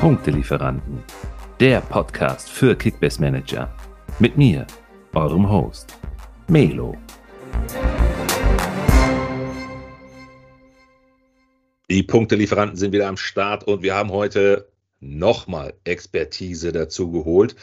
Punktelieferanten, der Podcast für Kickbase Manager. Mit mir, eurem Host, Melo. Die Punktelieferanten sind wieder am Start und wir haben heute nochmal Expertise dazu geholt,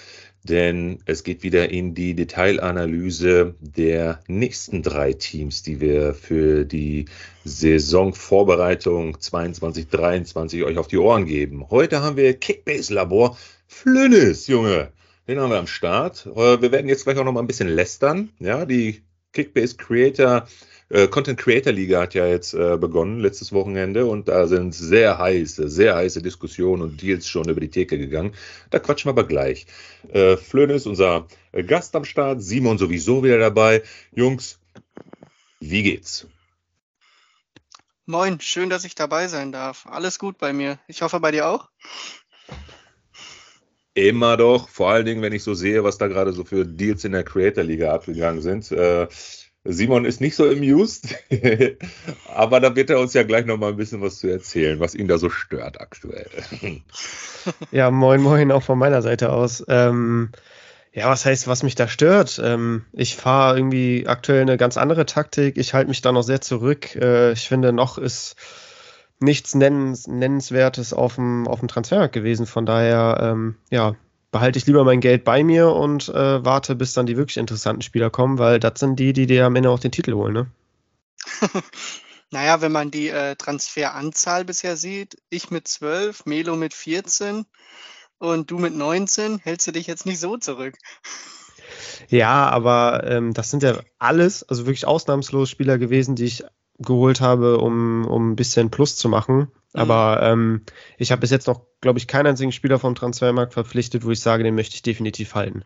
denn es geht wieder in die Detailanalyse der nächsten drei Teams, die wir für die Saisonvorbereitung 22-23 euch auf die Ohren geben. Heute haben wir Kickbase Labor Flünnes, Junge. Den haben wir am Start. Äh, wir werden jetzt gleich auch noch mal ein bisschen lästern. Ja, die Kickbase Creator äh, Content Creator Liga hat ja jetzt äh, begonnen, letztes Wochenende, und da sind sehr heiße, sehr heiße Diskussionen und Deals schon über die Theke gegangen. Da quatschen wir aber gleich. Äh, Flön ist unser Gast am Start, Simon sowieso wieder dabei. Jungs, wie geht's? Moin, schön, dass ich dabei sein darf. Alles gut bei mir. Ich hoffe bei dir auch. Immer doch, vor allen Dingen, wenn ich so sehe, was da gerade so für Deals in der Creator Liga abgegangen sind. Äh, Simon ist nicht so amused, aber da wird er uns ja gleich noch mal ein bisschen was zu erzählen, was ihn da so stört aktuell. Ja, moin, moin, auch von meiner Seite aus. Ähm, ja, was heißt, was mich da stört? Ähm, ich fahre irgendwie aktuell eine ganz andere Taktik. Ich halte mich da noch sehr zurück. Äh, ich finde, noch ist nichts Nennens, Nennenswertes auf dem, auf dem Transfermarkt gewesen. Von daher, ähm, ja, behalte ich lieber mein Geld bei mir und äh, warte, bis dann die wirklich interessanten Spieler kommen, weil das sind die, die dir am Ende auch den Titel holen, ne? naja, wenn man die äh, Transferanzahl bisher sieht, ich mit 12, Melo mit 14 und du mit 19, hältst du dich jetzt nicht so zurück. Ja, aber ähm, das sind ja alles, also wirklich ausnahmslos Spieler gewesen, die ich geholt habe, um, um ein bisschen Plus zu machen. Mhm. Aber ähm, ich habe bis jetzt noch, glaube ich, keinen einzigen Spieler vom Transfermarkt verpflichtet, wo ich sage, den möchte ich definitiv halten.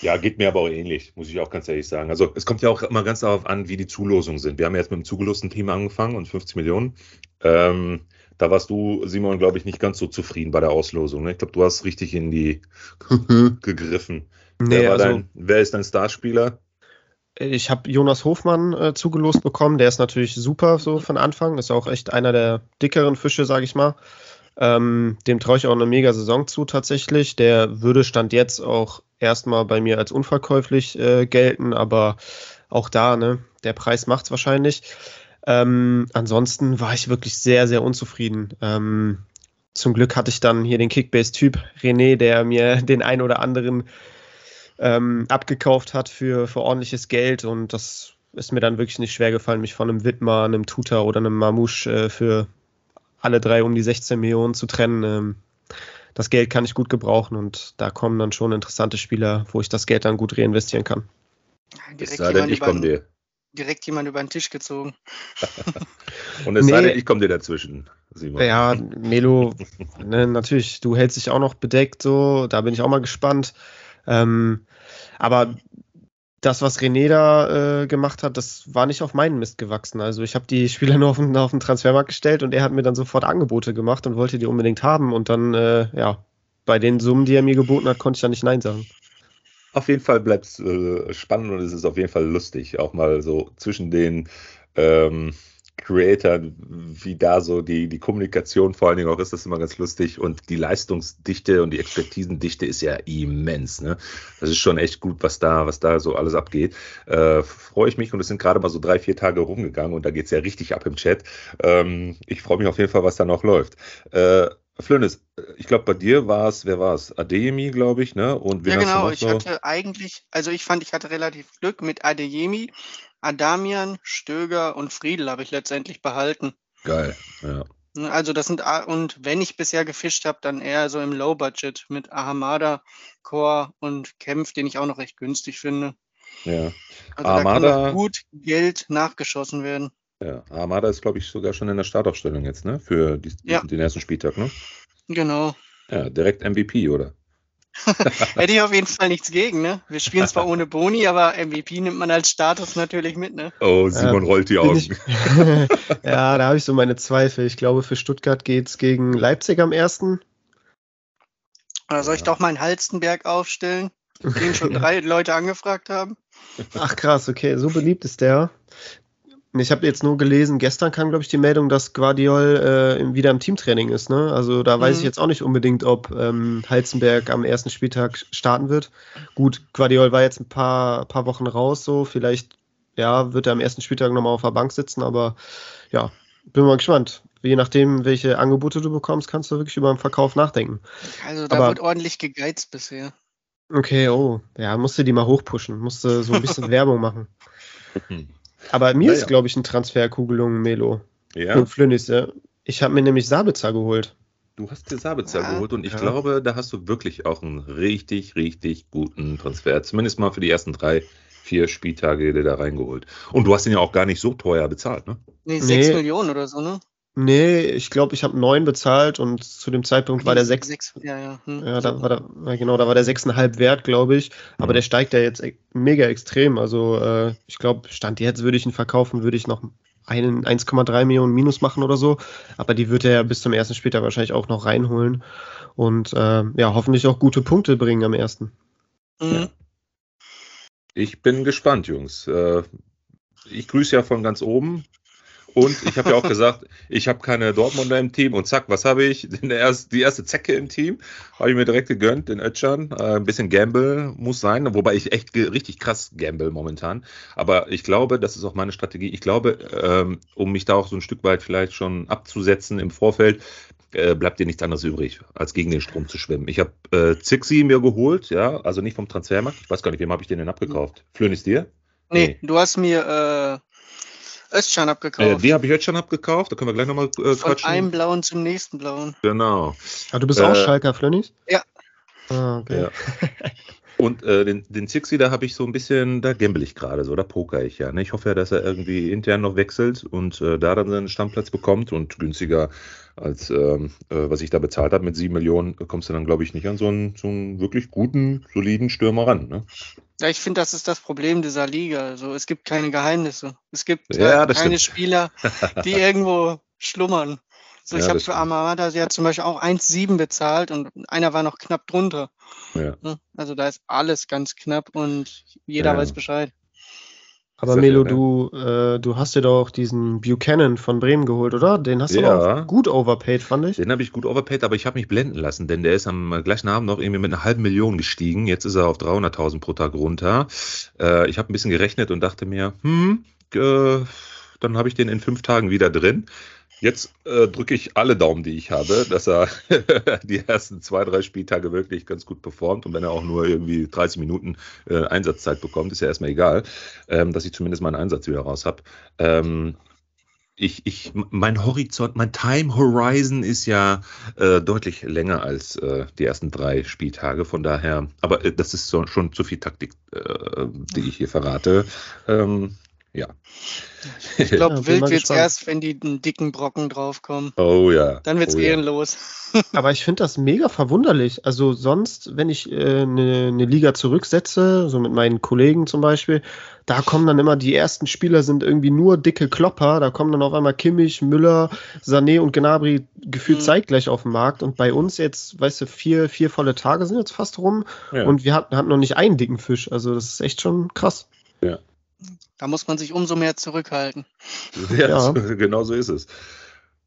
Ja, geht mir aber auch ähnlich, muss ich auch ganz ehrlich sagen. Also es kommt ja auch immer ganz darauf an, wie die Zulosungen sind. Wir haben jetzt mit dem zugelosten Team angefangen und 50 Millionen. Ähm, da warst du, Simon, glaube ich, nicht ganz so zufrieden bei der Auslosung. Ne? Ich glaube, du hast richtig in die gegriffen. Nee, wer, also, dein, wer ist dein Starspieler? Ich habe Jonas Hofmann äh, zugelost bekommen. Der ist natürlich super so von Anfang. Ist auch echt einer der dickeren Fische, sage ich mal. Ähm, dem traue ich auch eine mega Saison zu tatsächlich. Der würde Stand jetzt auch erstmal bei mir als unverkäuflich äh, gelten, aber auch da, ne, der Preis macht's wahrscheinlich. Ähm, ansonsten war ich wirklich sehr, sehr unzufrieden. Ähm, zum Glück hatte ich dann hier den Kickbase-Typ René, der mir den ein oder anderen ähm, abgekauft hat für, für ordentliches Geld und das ist mir dann wirklich nicht schwer gefallen, mich von einem Widmer, einem Tutor oder einem Mamouche äh, für alle drei um die 16 Millionen zu trennen. Ähm, das Geld kann ich gut gebrauchen und da kommen dann schon interessante Spieler, wo ich das Geld dann gut reinvestieren kann. es sei denn, ich komme dir. Direkt jemand über den Tisch gezogen. und es nee, sei denn, ich komme dir dazwischen, Simon. Ja, Melo, ne, natürlich, du hältst dich auch noch bedeckt, so, da bin ich auch mal gespannt. Ähm, aber das, was René da äh, gemacht hat, das war nicht auf meinen Mist gewachsen. Also ich habe die Spieler nur auf den, auf den Transfermarkt gestellt und er hat mir dann sofort Angebote gemacht und wollte die unbedingt haben. Und dann, äh, ja, bei den Summen, die er mir geboten hat, konnte ich da nicht Nein sagen. Auf jeden Fall bleibt es äh, spannend und es ist auf jeden Fall lustig, auch mal so zwischen den ähm, Creator, wie da so die, die Kommunikation vor allen Dingen auch ist, das ist immer ganz lustig. Und die Leistungsdichte und die Expertisendichte ist ja immens. Ne? Das ist schon echt gut, was da, was da so alles abgeht. Äh, freue ich mich und es sind gerade mal so drei, vier Tage rumgegangen und da geht es ja richtig ab im Chat. Ähm, ich freue mich auf jeden Fall, was da noch läuft. Äh, Flönes, ich glaube, bei dir war es, wer war es? Adeyemi, glaube ich, ne? Und ja, genau. Ich hatte eigentlich, also ich fand, ich hatte relativ Glück mit Adeyemi. Adamian, Stöger und Friedel habe ich letztendlich behalten. Geil, ja. Also das sind, und wenn ich bisher gefischt habe, dann eher so im Low Budget mit Ahamada, Core und Kempf, den ich auch noch recht günstig finde. Ja. Also Ahamada, da kann gut Geld nachgeschossen werden. Ja, Ahamada ist, glaube ich, sogar schon in der Startaufstellung jetzt, ne? Für die, ja. den ersten Spieltag, ne? Genau. Ja, direkt MVP, oder? Hätte ich auf jeden Fall nichts gegen, ne? Wir spielen zwar ohne Boni, aber MVP nimmt man als Status natürlich mit, ne? Oh, Simon ja, rollt die Augen. Ich, ja, da habe ich so meine Zweifel. Ich glaube, für Stuttgart geht es gegen Leipzig am ersten. Oder soll ich doch meinen Halstenberg aufstellen, den schon drei Leute angefragt haben? Ach krass, okay, so beliebt ist der. Ich habe jetzt nur gelesen, gestern kam, glaube ich, die Meldung, dass Guardiol äh, wieder im Teamtraining ist. Ne? Also da weiß Mhm. ich jetzt auch nicht unbedingt, ob ähm, Heizenberg am ersten Spieltag starten wird. Gut, Guardiol war jetzt ein paar, paar Wochen raus, so vielleicht ja, wird er am ersten Spieltag nochmal auf der Bank sitzen, aber ja, bin mal gespannt. Je nachdem, welche Angebote du bekommst, kannst du wirklich über den Verkauf nachdenken. Also da Aber- wird ordentlich gegeizt bisher. Okay, oh, ja, musst du die mal hochpushen, musst du so ein bisschen Werbung machen. Aber mir Naja. ist, glaube ich, ein Transferkugelung Melo. Ja, Und Flönis, ja. Ich habe mir nämlich Sabitzer geholt. du hast dir Sabitzer Ja. geholt und ich Ja. glaube, da hast du wirklich auch einen richtig, richtig guten Transfer. Zumindest mal für die ersten drei, vier Spieltage dir da reingeholt. Und du hast ihn ja auch gar nicht so teuer bezahlt, ne? Nee, 6 Nee. Millionen oder so, ne? Nee, ich glaube, ich habe neun bezahlt und zu dem Zeitpunkt war der sechs. Sechs, ja, ja. Hm. Ja, da war der, genau, da war der sechseinhalb wert, glaube ich. Aber Mhm. der steigt ja jetzt e- mega extrem. Also äh, ich glaube, Stand jetzt würde ich ihn verkaufen, würde ich noch einen 1,3 Millionen Minus machen oder so. Aber die wird er ja bis zum ersten Spieltag wahrscheinlich auch noch reinholen. Und äh, ja, hoffentlich auch gute Punkte bringen am ersten. Mhm. Ich bin gespannt, Jungs. Äh, Ich grüße ja von ganz oben. Und ich habe ja auch gesagt, ich habe keine Dortmunder im Team. Und zack, was habe ich? Erst, die erste Zecke im Team. Habe ich mir direkt gegönnt, den Ötschern. Äh, ein bisschen Gamble muss sein, wobei ich echt richtig krass gamble momentan. Aber ich glaube, das ist auch meine Strategie. Ich glaube, ähm, um mich da auch so ein Stück weit vielleicht schon abzusetzen im Vorfeld, äh, bleibt dir nichts anderes übrig, als gegen den Strom zu schwimmen. Ich habe äh, Zixi mir geholt, ja, also nicht vom Transfermarkt. Ich weiß gar nicht, wem habe ich den denn abgekauft? Flönis dir? Nee, du hast mir äh, Östschan Äh, abgekauft. die habe ich jetzt schon abgekauft, da können wir gleich nochmal äh, Von quatschen. einem blauen zum nächsten blauen. Genau. Ah, du bist Äh, auch Schalker, Flönnis? Ja. Ah, okay. Ja. Und äh, den, den Zixi, da habe ich so ein bisschen, da gamble ich gerade so, da poker ich ja. Ne? Ich hoffe ja, dass er irgendwie intern noch wechselt und äh, da dann seinen Stammplatz bekommt und günstiger als ähm, äh, was ich da bezahlt habe mit sieben Millionen, kommst du dann, glaube ich, nicht an so einen, so einen wirklich guten, soliden Stürmer ran. Ne? Ja, ich finde, das ist das Problem dieser Liga. Also es gibt keine Geheimnisse. Es gibt Ja, äh, keine stimmt. Spieler, die irgendwo schlummern. So, Ja, ich habe für. Amada ja zum Beispiel auch 1,7 bezahlt und einer war noch knapp drunter. Ja. Ne? Also da ist alles ganz knapp und jeder Ja. weiß Bescheid. Aber Sehr Melo, du, äh, du hast dir doch diesen Buchanan von Bremen geholt, oder? Den hast du Ja. doch gut overpaid, fand ich. Den habe ich gut overpaid, aber ich habe mich blenden lassen, denn der ist am gleichen Abend noch irgendwie mit einer halben Million gestiegen. Jetzt ist er auf 300.000 pro Tag runter. Äh, ich habe ein bisschen gerechnet und dachte mir, hm, äh, dann habe ich den in fünf Tagen wieder drin. Jetzt äh, drücke ich alle Daumen, die ich habe, dass er die ersten zwei, drei Spieltage wirklich ganz gut performt. Und wenn er auch nur irgendwie 30 Minuten äh, Einsatzzeit bekommt, ist ja erstmal egal, ähm, dass ich zumindest meinen Einsatz wieder raus habe. Ähm, ich, ich, mein Horizont, mein Time Horizon ist ja äh, deutlich länger als äh, die ersten drei Spieltage. Von daher, aber äh, das ist so, schon zu viel Taktik, äh, die ich hier verrate. Ähm, ja. Ich glaube, Ja, wild wird's gespannt. erst, wenn die einen dicken Brocken draufkommen. oh ja. Dann wird's oh, ja. ehrenlos. Aber ich finde das mega verwunderlich. Also sonst, wenn ich eine äh, ne- ne Liga zurücksetze, so mit meinen Kollegen zum Beispiel, da kommen dann immer die ersten Spieler sind irgendwie nur dicke Klopper. Da kommen dann auf einmal Kimmich, Müller, Sané und Gnabry gefühlt Mhm. zeitgleich auf den Markt. Und bei uns jetzt, weißt du, vier, vier volle Tage sind jetzt fast rum. Ja. Und wir hatten, hatten noch nicht einen dicken Fisch. Also das ist echt schon krass. Da muss man sich umso mehr zurückhalten. Ja, Ja. so- genau so ist es.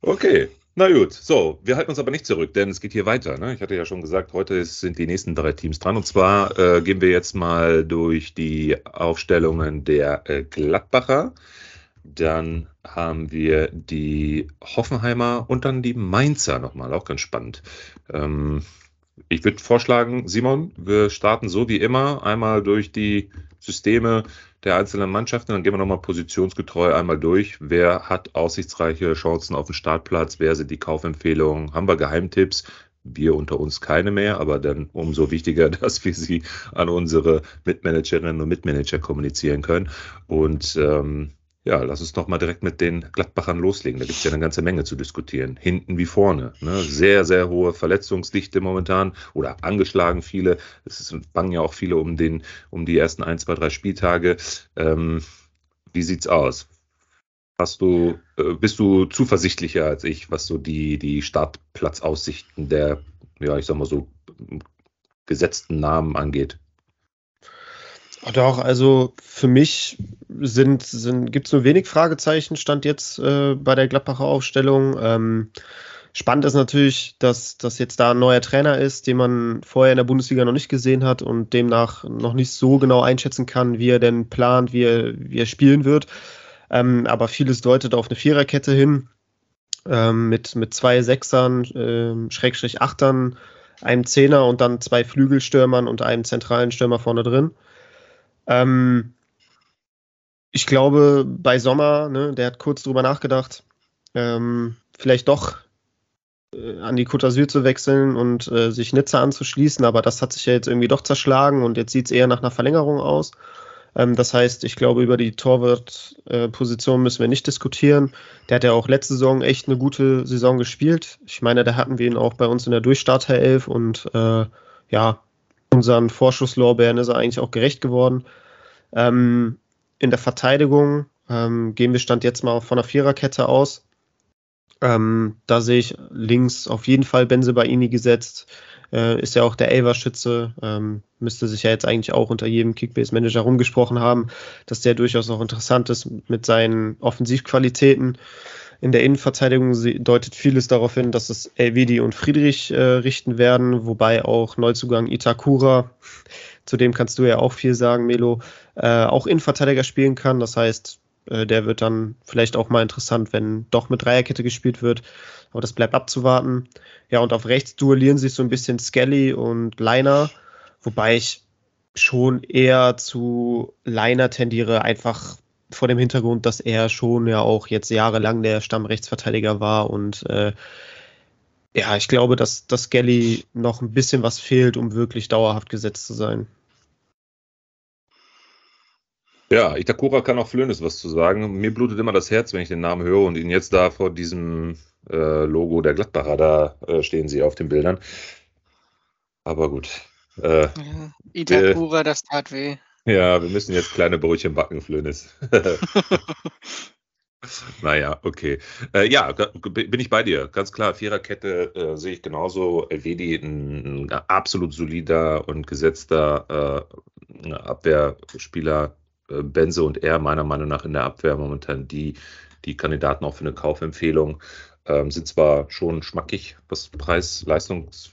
Okay, na gut. So, wir halten uns aber nicht zurück, denn es geht hier weiter. Ne? Ich hatte ja schon gesagt, heute sind die nächsten drei Teams dran. Und zwar äh, gehen wir jetzt mal durch die Aufstellungen der äh, Gladbacher. Dann haben wir die Hoffenheimer und dann die Mainzer nochmal, auch ganz spannend. Ähm, ich würde vorschlagen, Simon, wir starten so wie immer einmal durch die Systeme der einzelnen Mannschaften. Dann gehen wir nochmal positionsgetreu einmal durch. Wer hat aussichtsreiche Chancen auf den Startplatz? Wer sind die Kaufempfehlungen? Haben wir Geheimtipps? Wir unter uns keine mehr, aber dann umso wichtiger, dass wir sie an unsere Mitmanagerinnen und Mitmanager kommunizieren können. Und ähm, ja, lass uns doch mal direkt mit den Gladbachern loslegen. Da gibt es ja eine ganze Menge zu diskutieren. Hinten wie vorne. Ne? Sehr, sehr hohe Verletzungsdichte momentan oder angeschlagen viele. Es bangen ja auch viele um, den, um die ersten ein, zwei, drei Spieltage. Ähm, wie sieht's aus? Hast du, äh, bist du zuversichtlicher als ich, was so die, die Startplatzaussichten der, ja, ich sag mal so, gesetzten Namen angeht? Doch, also für mich sind, sind, gibt es nur wenig Fragezeichen, stand jetzt äh, bei der Gladbacher Aufstellung. Ähm, spannend ist natürlich, dass, dass jetzt da ein neuer Trainer ist, den man vorher in der Bundesliga noch nicht gesehen hat und demnach noch nicht so genau einschätzen kann, wie er denn plant, wie er, wie er spielen wird. Ähm, aber vieles deutet auf eine Viererkette hin ähm, mit, mit zwei Sechsern, äh, Schrägstrich Achtern, einem Zehner und dann zwei Flügelstürmern und einem zentralen Stürmer vorne drin. Ähm, ich glaube, bei Sommer, ne, der hat kurz drüber nachgedacht, ähm, vielleicht doch äh, an die Côte d'Azur zu wechseln und äh, sich Nizza anzuschließen, aber das hat sich ja jetzt irgendwie doch zerschlagen und jetzt sieht es eher nach einer Verlängerung aus. Ähm, das heißt, ich glaube, über die Torwart-Position äh, müssen wir nicht diskutieren. Der hat ja auch letzte Saison echt eine gute Saison gespielt. Ich meine, da hatten wir ihn auch bei uns in der Durchstarter-Elf und äh, ja, unseren Vorschusslorbeeren ist er eigentlich auch gerecht geworden. Ähm, in der Verteidigung ähm, gehen wir Stand jetzt mal von einer Viererkette aus. Ähm, da sehe ich links auf jeden Fall Benze Baini gesetzt. Äh, ist ja auch der Elver-Schütze. Ähm, müsste sich ja jetzt eigentlich auch unter jedem Kickbase-Manager rumgesprochen haben, dass der durchaus auch interessant ist mit seinen Offensivqualitäten. In der Innenverteidigung deutet vieles darauf hin, dass es Elvedi und Friedrich äh, richten werden, wobei auch Neuzugang Itakura, zu dem kannst du ja auch viel sagen, Melo, äh, auch Innenverteidiger spielen kann. Das heißt, äh, der wird dann vielleicht auch mal interessant, wenn doch mit Dreierkette gespielt wird. Aber das bleibt abzuwarten. Ja, und auf rechts duellieren sich so ein bisschen Skelly und Leiner, wobei ich schon eher zu Leiner tendiere, einfach vor dem Hintergrund, dass er schon ja auch jetzt jahrelang der Stammrechtsverteidiger war und äh, ja, ich glaube, dass, dass Gelly noch ein bisschen was fehlt, um wirklich dauerhaft gesetzt zu sein. Ja, Itakura kann auch Flönes was zu sagen. Mir blutet immer das Herz, wenn ich den Namen höre und ihn jetzt da vor diesem äh, Logo der Gladbacher, da äh, stehen sie auf den Bildern. Aber gut. Äh, ja, Itakura, das tat weh. Ja, wir müssen jetzt kleine Brötchen backen, Flönis. naja, okay. Äh, ja, bin ich bei dir. Ganz klar, Viererkette äh, sehe ich genauso. Elvedi ein, ein, absolut solider und gesetzter äh, Abwehrspieler. Äh, Benze und er meiner Meinung nach in der Abwehr momentan die, die Kandidaten auch für eine Kaufempfehlung. Ähm, sind zwar schon schmackig, was Preis-Leistungs-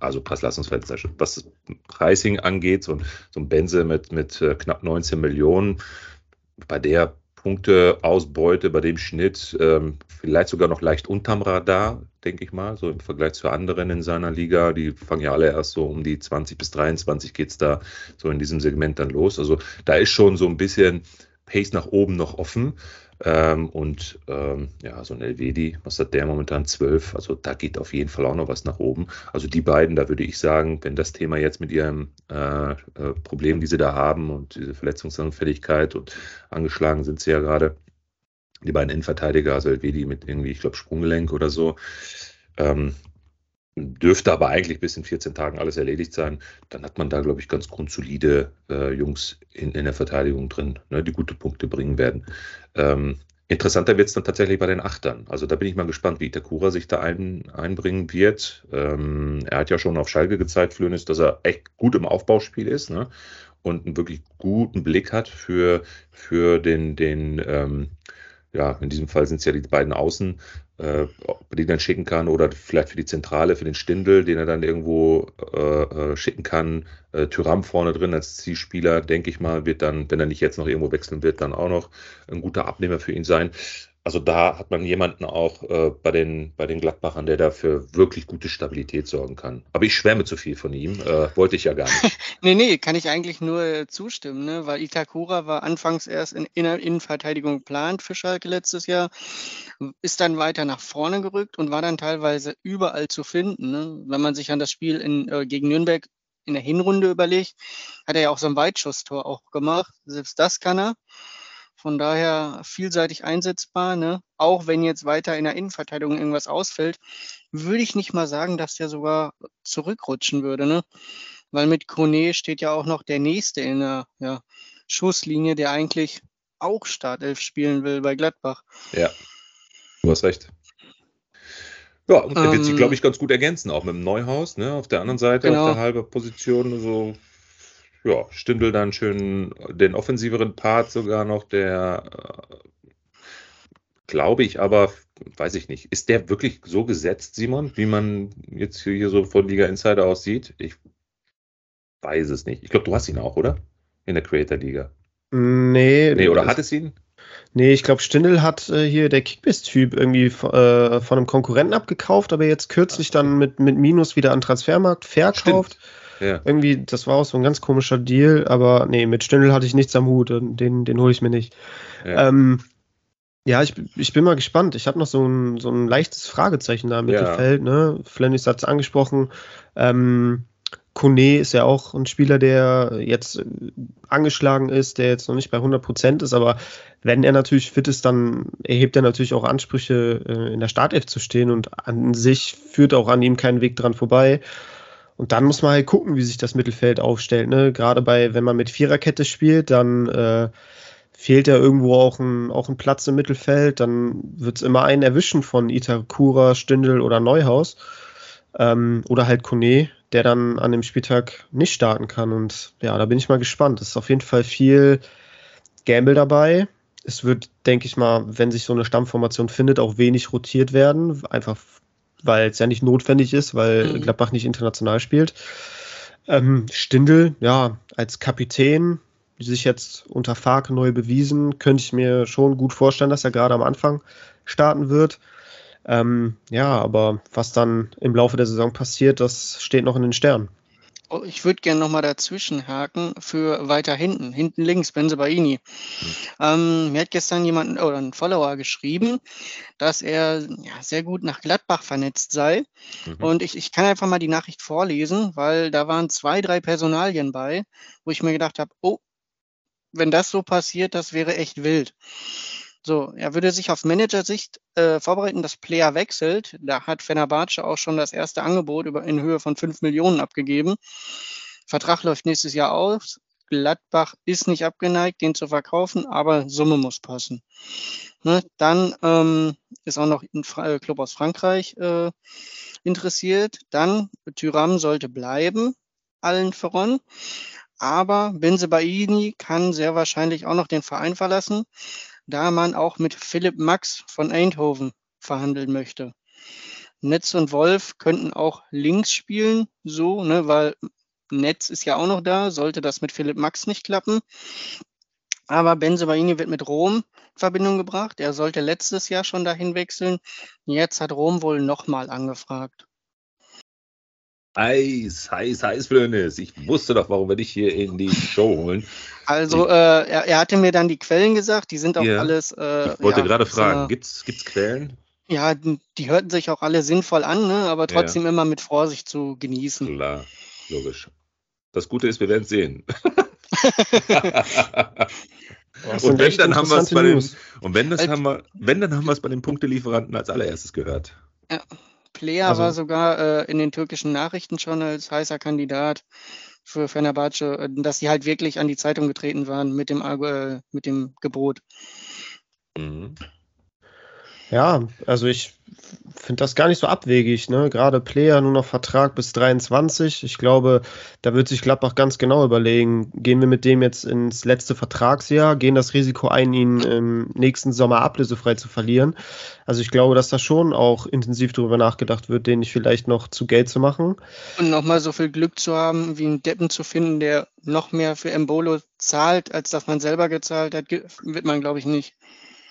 also Preis-Leistungsverhältnis, was das Pricing angeht, so, so ein Benze mit, mit äh, knapp 19 Millionen, bei der Punkteausbeute, bei dem Schnitt, ähm, vielleicht sogar noch leicht unterm Radar, denke ich mal, so im Vergleich zu anderen in seiner Liga. Die fangen ja alle erst so um die 20 bis 23 geht es da so in diesem Segment dann los. Also da ist schon so ein bisschen Pace nach oben noch offen. Ähm, und ähm, ja, so ein Elvedi, was hat der momentan? 12. Also da geht auf jeden Fall auch noch was nach oben. Also die beiden, da würde ich sagen, wenn das Thema jetzt mit ihrem äh, äh, Problem, die sie da haben und diese Verletzungsanfälligkeit und angeschlagen sind sie ja gerade, die beiden Innenverteidiger, also Elvedi mit irgendwie, ich glaube, Sprunggelenk oder so, ähm, Dürfte aber eigentlich bis in 14 Tagen alles erledigt sein. Dann hat man da, glaube ich, ganz grundsolide äh, Jungs in, in, der Verteidigung drin, ne, die gute Punkte bringen werden. Ähm, interessanter wird es dann tatsächlich bei den Achtern. Also da bin ich mal gespannt, wie Itakura sich da ein, einbringen wird. Ähm, er hat ja schon auf Schalke gezeigt, Flönis, dass er echt gut im Aufbauspiel ist ne? und einen wirklich guten Blick hat für, für den, den ähm, ja, in diesem Fall sind es ja die beiden Außen, äh, die dann schicken kann oder vielleicht für die Zentrale, für den Stindel, den er dann irgendwo äh, äh schicken kann. Äh, Tyram vorne drin als Zielspieler, denke ich mal, wird dann, wenn er nicht jetzt noch irgendwo wechseln wird, dann auch noch ein guter Abnehmer für ihn sein. Also da hat man jemanden auch äh, bei, den, bei den Gladbachern, der dafür wirklich gute Stabilität sorgen kann. Aber ich schwärme zu viel von ihm, äh, wollte ich ja gar nicht. nee, nee, kann ich eigentlich nur äh, zustimmen, ne? weil Itakura war anfangs erst in Inner Innenverteidigung geplant für Schalke letztes Jahr, ist dann weiter nach vorne gerückt und war dann teilweise überall zu finden. Ne? Wenn man sich an das Spiel in, äh, gegen Nürnberg in der Hinrunde überlegt, hat er ja auch so ein Weitschusstor auch gemacht. Selbst das kann er. Von daher vielseitig einsetzbar. Ne? Auch wenn jetzt weiter in der Innenverteidigung irgendwas ausfällt, würde ich nicht mal sagen, dass der sogar zurückrutschen würde. Ne? Weil mit Kone steht ja auch noch der Nächste in der ja, Schusslinie, der eigentlich auch Startelf spielen will bei Gladbach. Ja, du hast recht. Ja, und er wird sich, glaube ähm. ich, ganz gut ergänzen, auch mit dem Neuhaus, ne? Auf der anderen Seite, genau. auf der halben Position, so ja, Stindl dann schön den offensiveren Part sogar noch, der äh, glaube ich aber, weiß ich nicht, ist der wirklich so gesetzt, Simon, wie man jetzt hier so von Liga Insider aussieht? Ich weiß es nicht. Ich glaube, du hast ihn auch, oder? In der Creator Liga. Nee. Nee, oder hat es ihn? Nee, ich glaube, Stindl hat äh, hier der Kickbiss-Typ irgendwie äh, von einem Konkurrenten abgekauft, aber jetzt kürzlich dann mit, mit Minus wieder an Transfermarkt verkauft. Ja. Irgendwie, das war auch so ein ganz komischer Deal, aber nee, mit Stindl hatte ich nichts am Hut, den, den hole ich mir nicht. Ja, ähm, ja ich, ich bin mal gespannt. Ich habe noch so ein, so ein leichtes Fragezeichen da im ja. Mittelfeld. Ne? Flennis hat es angesprochen. Ähm, Kone ist ja auch ein Spieler, der jetzt angeschlagen ist, der jetzt noch nicht bei 100% ist, aber wenn er natürlich fit ist, dann erhebt er natürlich auch Ansprüche, äh, in der Startelf zu stehen und an sich führt auch an ihm kein Weg dran vorbei. Und dann muss man halt gucken, wie sich das Mittelfeld aufstellt. Ne? Gerade bei, wenn man mit Viererkette spielt, dann äh, fehlt ja irgendwo auch ein, auch ein Platz im Mittelfeld. Dann wird es immer einen erwischen von Itakura, Stindel oder Neuhaus. Ähm, oder halt Kone, der dann an dem Spieltag nicht starten kann. Und ja, da bin ich mal gespannt. Es ist auf jeden Fall viel Gamble dabei. Es wird, denke ich mal, wenn sich so eine Stammformation findet, auch wenig rotiert werden. Einfach weil es ja nicht notwendig ist, weil mhm. Gladbach nicht international spielt. Ähm, Stindl, ja, als Kapitän, sich jetzt unter Fark neu bewiesen, könnte ich mir schon gut vorstellen, dass er gerade am Anfang starten wird. Ähm, ja, aber was dann im Laufe der Saison passiert, das steht noch in den Sternen. Oh, ich würde gerne nochmal dazwischen haken für weiter hinten, hinten links, Benze Baini. Mhm. Ähm, mir hat gestern jemand oder ein Follower geschrieben, dass er ja, sehr gut nach Gladbach vernetzt sei. Mhm. Und ich, ich kann einfach mal die Nachricht vorlesen, weil da waren zwei, drei Personalien bei, wo ich mir gedacht habe, oh, wenn das so passiert, das wäre echt wild. So, er würde sich auf Managersicht äh, vorbereiten, dass Player wechselt. Da hat Fenerbahce auch schon das erste Angebot über, in Höhe von 5 Millionen abgegeben. Vertrag läuft nächstes Jahr aus. Gladbach ist nicht abgeneigt, den zu verkaufen, aber Summe muss passen. Ne, dann ähm, ist auch noch ein Fra äh, Club aus Frankreich äh, interessiert. Dann Tyram sollte bleiben, allen voran. Aber Benzebaini kann sehr wahrscheinlich auch noch den Verein verlassen da man auch mit Philipp Max von Eindhoven verhandeln möchte. Netz und Wolf könnten auch links spielen, so, ne, weil Netz ist ja auch noch da, sollte das mit Philipp Max nicht klappen. Aber Benzebaini wird mit Rom in Verbindung gebracht. Er sollte letztes Jahr schon dahin wechseln. Jetzt hat Rom wohl nochmal angefragt. Heiß, heiß, heiß, Flönes. Ich wusste doch, warum wir dich hier in die Show holen. Also, äh, er, er, hatte mir dann die Quellen gesagt, die sind auch ja. alles. Äh, ich wollte ja, gerade fragen, gibt es Quellen? Ja, die hörten sich auch alle sinnvoll an, ne? aber trotzdem ja. immer mit Vorsicht zu genießen. Klar, logisch. Das Gute ist, wir werden sehen. und wenn, dann haben wir es bei den, und wenn das haben wir, wenn dann haben wir es bei den Punktelieferanten als allererstes gehört. Ja. Player also, war sogar äh, in den türkischen Nachrichten schon als heißer Kandidat für Fenerbahce, äh, dass sie halt wirklich an die Zeitung getreten waren mit dem, äh, mit dem Gebot. Mhm. Ja, also ich finde das gar nicht so abwegig. Ne? Gerade Player nur noch Vertrag bis 23. Ich glaube, da wird sich Gladbach ganz genau überlegen, gehen wir mit dem jetzt ins letzte Vertragsjahr, gehen das Risiko ein, ihn im nächsten Sommer ablösefrei zu verlieren. Also ich glaube, dass da schon auch intensiv darüber nachgedacht wird, den nicht vielleicht noch zu Geld zu machen. Und nochmal so viel Glück zu haben, wie einen Deppen zu finden, der noch mehr für Embolo zahlt, als dass man selber gezahlt hat, wird man, glaube ich, nicht.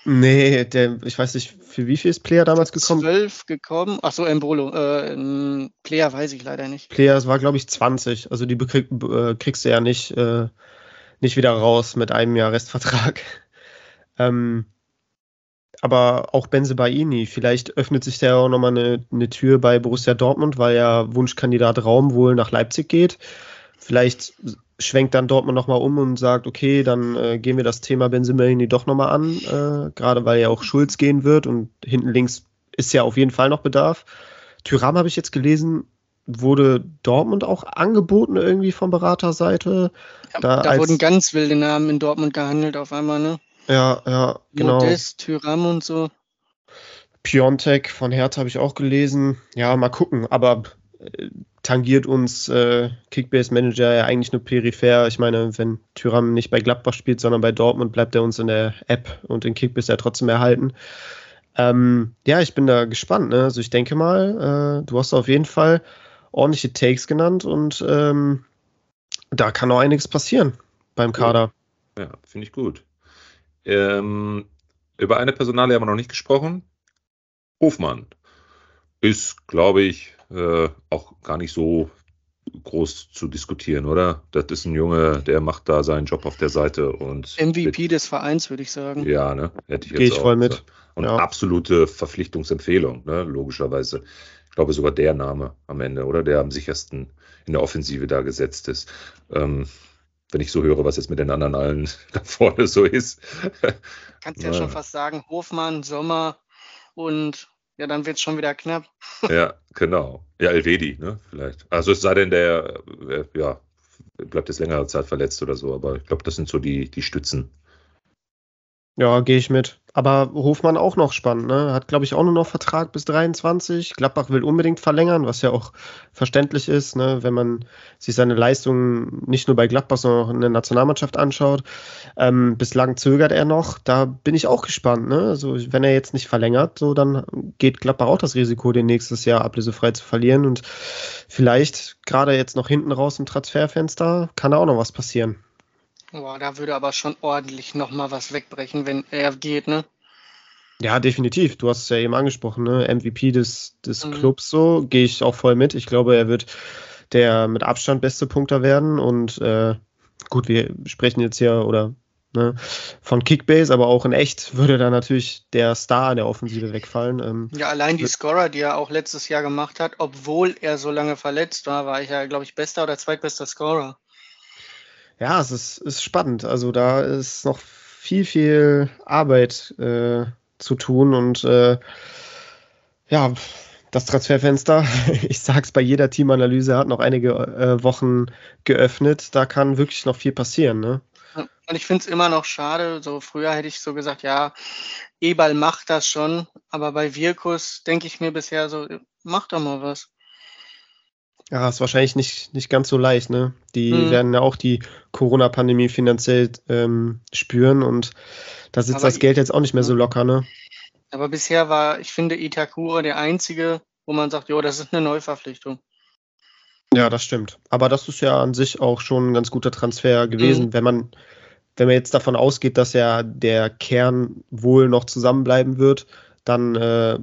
Nee, der, ich weiß nicht, für wie viel ist Player damals gekommen? Zwölf gekommen. Achso, Embolo. Äh, Player weiß ich leider nicht. Player, es war, glaube ich, 20. Also die bekrieg, äh, kriegst du ja nicht, äh, nicht wieder raus mit einem Jahr Restvertrag. ähm, aber auch Benze Baini, vielleicht öffnet sich da auch nochmal eine, eine Tür bei Borussia Dortmund, weil ja Wunschkandidat Raum wohl nach Leipzig geht. Vielleicht schwenkt dann Dortmund nochmal um und sagt, okay, dann äh, gehen wir das Thema Benzemaini doch nochmal an, äh, gerade weil ja auch Schulz gehen wird und hinten links ist ja auf jeden Fall noch Bedarf. Tyram habe ich jetzt gelesen, wurde Dortmund auch angeboten irgendwie von Beraterseite. Ja, da, da wurden ganz wilde Namen in Dortmund gehandelt auf einmal, ne? Ja, ja, genau. Modest, Tyram und so. Piontek von Hertha habe ich auch gelesen. Ja, mal gucken. Aber tangiert uns äh, Kickbase Manager ja eigentlich nur peripher. Ich meine, wenn Tyram nicht bei Gladbach spielt, sondern bei Dortmund, bleibt er uns in der App und in Kickbase ja trotzdem erhalten. Ähm, ja, ich bin da gespannt. Ne? Also ich denke mal, äh, du hast auf jeden Fall ordentliche Takes genannt und ähm, da kann noch einiges passieren beim Kader. Ja, finde ich gut. Ähm, über eine Personale haben wir noch nicht gesprochen. Hofmann ist, glaube ich, äh, auch gar nicht so groß zu diskutieren, oder? Das ist ein Junge, der macht da seinen Job auf der Seite und MVP des Vereins, würde ich sagen. Ja, ne? Hätte ich jetzt Gehe ich auch voll mit. gesagt. Und Ja. absolute Verpflichtungsempfehlung, ne? Logischerweise. Ich glaube sogar der Name am Ende, oder? Der am sichersten in der Offensive da gesetzt ist. Ähm, wenn ich so höre, was jetzt mit den anderen allen da vorne so ist. Kannst ja Ja. schon fast sagen, Hofmann, Sommer und ja, dann wird es schon wieder knapp. Ja, genau. Ja, Elvedi, ne? Vielleicht. Also es sei denn, der äh, ja, bleibt jetzt längere Zeit verletzt oder so, aber ich glaube, das sind so die, die Stützen. Ja, gehe ich mit. Aber Hofmann auch noch spannend, ne? Hat, glaube ich, auch nur noch Vertrag bis 23. Gladbach will unbedingt verlängern, was ja auch verständlich ist, ne? wenn man sich seine Leistungen nicht nur bei Gladbach, sondern auch in der Nationalmannschaft anschaut. Ähm, bislang zögert er noch. Da bin ich auch gespannt, ne? Also, wenn er jetzt nicht verlängert, so dann geht Gladbach auch das Risiko, den nächstes Jahr ablösefrei zu verlieren. Und vielleicht gerade jetzt noch hinten raus im Transferfenster kann da auch noch was passieren. Boah, da würde aber schon ordentlich nochmal was wegbrechen, wenn er geht, ne? Ja, definitiv. Du hast es ja eben angesprochen, ne? MVP des, des Mhm. Clubs so, gehe ich auch voll mit. Ich glaube, er wird der mit Abstand beste Punkter werden. Und äh, gut, wir sprechen jetzt hier oder ne, von Kickbase, aber auch in echt würde da natürlich der Star in der Offensive wegfallen. Ähm, Ja, allein die Scorer, die er auch letztes Jahr gemacht hat, obwohl er so lange verletzt war, war ich ja, glaube ich, bester oder zweitbester Scorer. Ja, es ist, ist spannend. Also da ist noch viel, viel Arbeit äh, zu tun und äh, ja, das Transferfenster, ich sag's bei jeder Teamanalyse, hat noch einige äh, Wochen geöffnet. Da kann wirklich noch viel passieren, ne? Und ich finde es immer noch schade. So früher hätte ich so gesagt, ja, Eberl macht das schon, aber bei Wirkus denke ich mir bisher so, mach doch mal was. Ja, ist wahrscheinlich nicht, nicht ganz so leicht, ne? Die Mhm. werden ja auch die Corona-Pandemie finanziell ähm, spüren und da sitzt Aber das Geld jetzt auch nicht mehr so locker, ne? Aber bisher war, ich finde, Itakura der einzige, wo man sagt, jo, das ist eine Neuverpflichtung. Ja, das stimmt. Aber das ist ja an sich auch schon ein ganz guter Transfer gewesen, Mhm. wenn man, wenn man jetzt davon ausgeht, dass ja der Kern wohl noch zusammenbleiben wird, dann äh,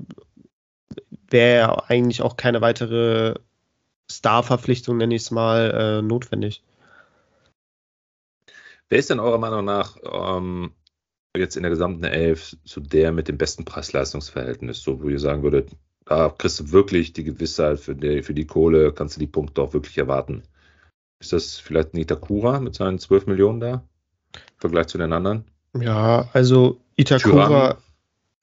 wäre ja eigentlich auch keine weitere Star-Verpflichtung, nenne ich es mal, äh, notwendig. Wer ist denn eurer Meinung nach ähm, jetzt in der gesamten Elf so der mit dem besten Preis-Leistungs-Verhältnis, so wo ihr sagen würdet, da kriegst du wirklich die Gewissheit für die, für die Kohle, kannst du die Punkte auch wirklich erwarten? Ist das vielleicht ein Itakura mit seinen 12 Millionen da? Im Vergleich zu den anderen? Ja, also Itakura.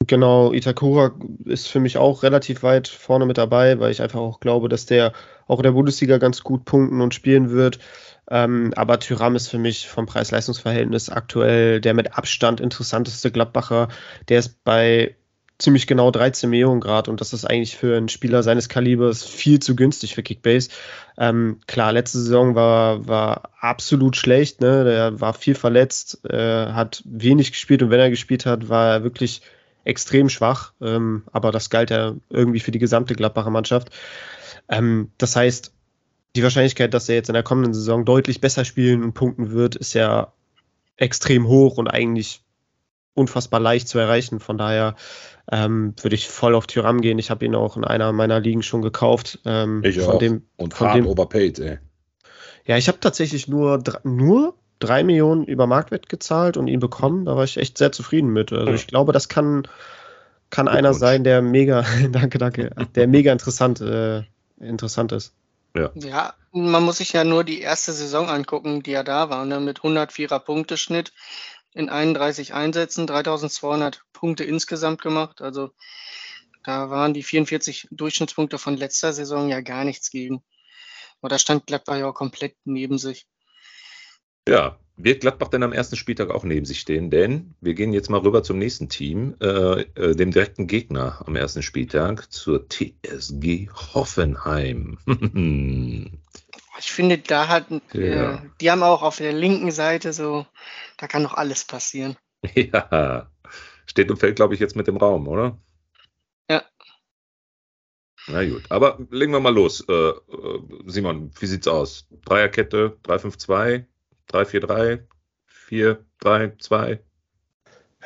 Genau, Itakura ist für mich auch relativ weit vorne mit dabei, weil ich einfach auch glaube, dass der auch in der Bundesliga ganz gut punkten und spielen wird. Ähm, aber Tyram ist für mich vom Preis-Leistungs-Verhältnis aktuell der mit Abstand interessanteste Gladbacher. Der ist bei ziemlich genau 13 Millionen Grad und das ist eigentlich für einen Spieler seines Kalibers viel zu günstig für Kickbase. Ähm, klar, letzte Saison war, war absolut schlecht, ne? Der war viel verletzt, äh, hat wenig gespielt und wenn er gespielt hat, war er wirklich extrem schwach. Ähm, aber das galt ja irgendwie für die gesamte Gladbacher Mannschaft. Ähm, das heißt, die Wahrscheinlichkeit, dass er jetzt in der kommenden Saison deutlich besser spielen und punkten wird, ist ja extrem hoch und eigentlich unfassbar leicht zu erreichen. Von daher ähm, würde ich voll auf Tyram gehen. Ich habe ihn auch in einer meiner Ligen schon gekauft. Ähm, Ich von auch. dem, Und von hart dem, overpaid, ey. ja, ich habe tatsächlich nur, nur drei Millionen über Marktwert gezahlt und ihn bekommen. Da war ich echt sehr zufrieden mit. Also Ja. ich glaube, das kann, kann einer sein, der mega, danke, danke, der mega interessant, äh, interessant ist. Ja, man muss sich ja nur die erste Saison angucken, die er da war, ne? mit 104er Punkteschnitt in 31 Einsätzen, 3200 Punkte insgesamt gemacht. Also da waren die 44 Durchschnittspunkte von letzter Saison ja gar nichts gegen. Aber da stand Gladbach ja auch komplett neben sich. Ja, wird Gladbach denn am ersten Spieltag auch neben sich stehen? Denn wir gehen jetzt mal rüber zum nächsten Team, äh, äh, dem direkten Gegner am ersten Spieltag, zur TSG Hoffenheim. ich finde, da hat, Ja. äh, die haben auch auf der linken Seite so, da kann noch alles passieren. ja, steht und fällt, glaube ich, jetzt mit dem Raum, oder? Ja. Na gut, aber legen wir mal los. Äh, äh, Simon, wie sieht's aus? Dreierkette, 3-5-2, 3-4-3, 4-3-2.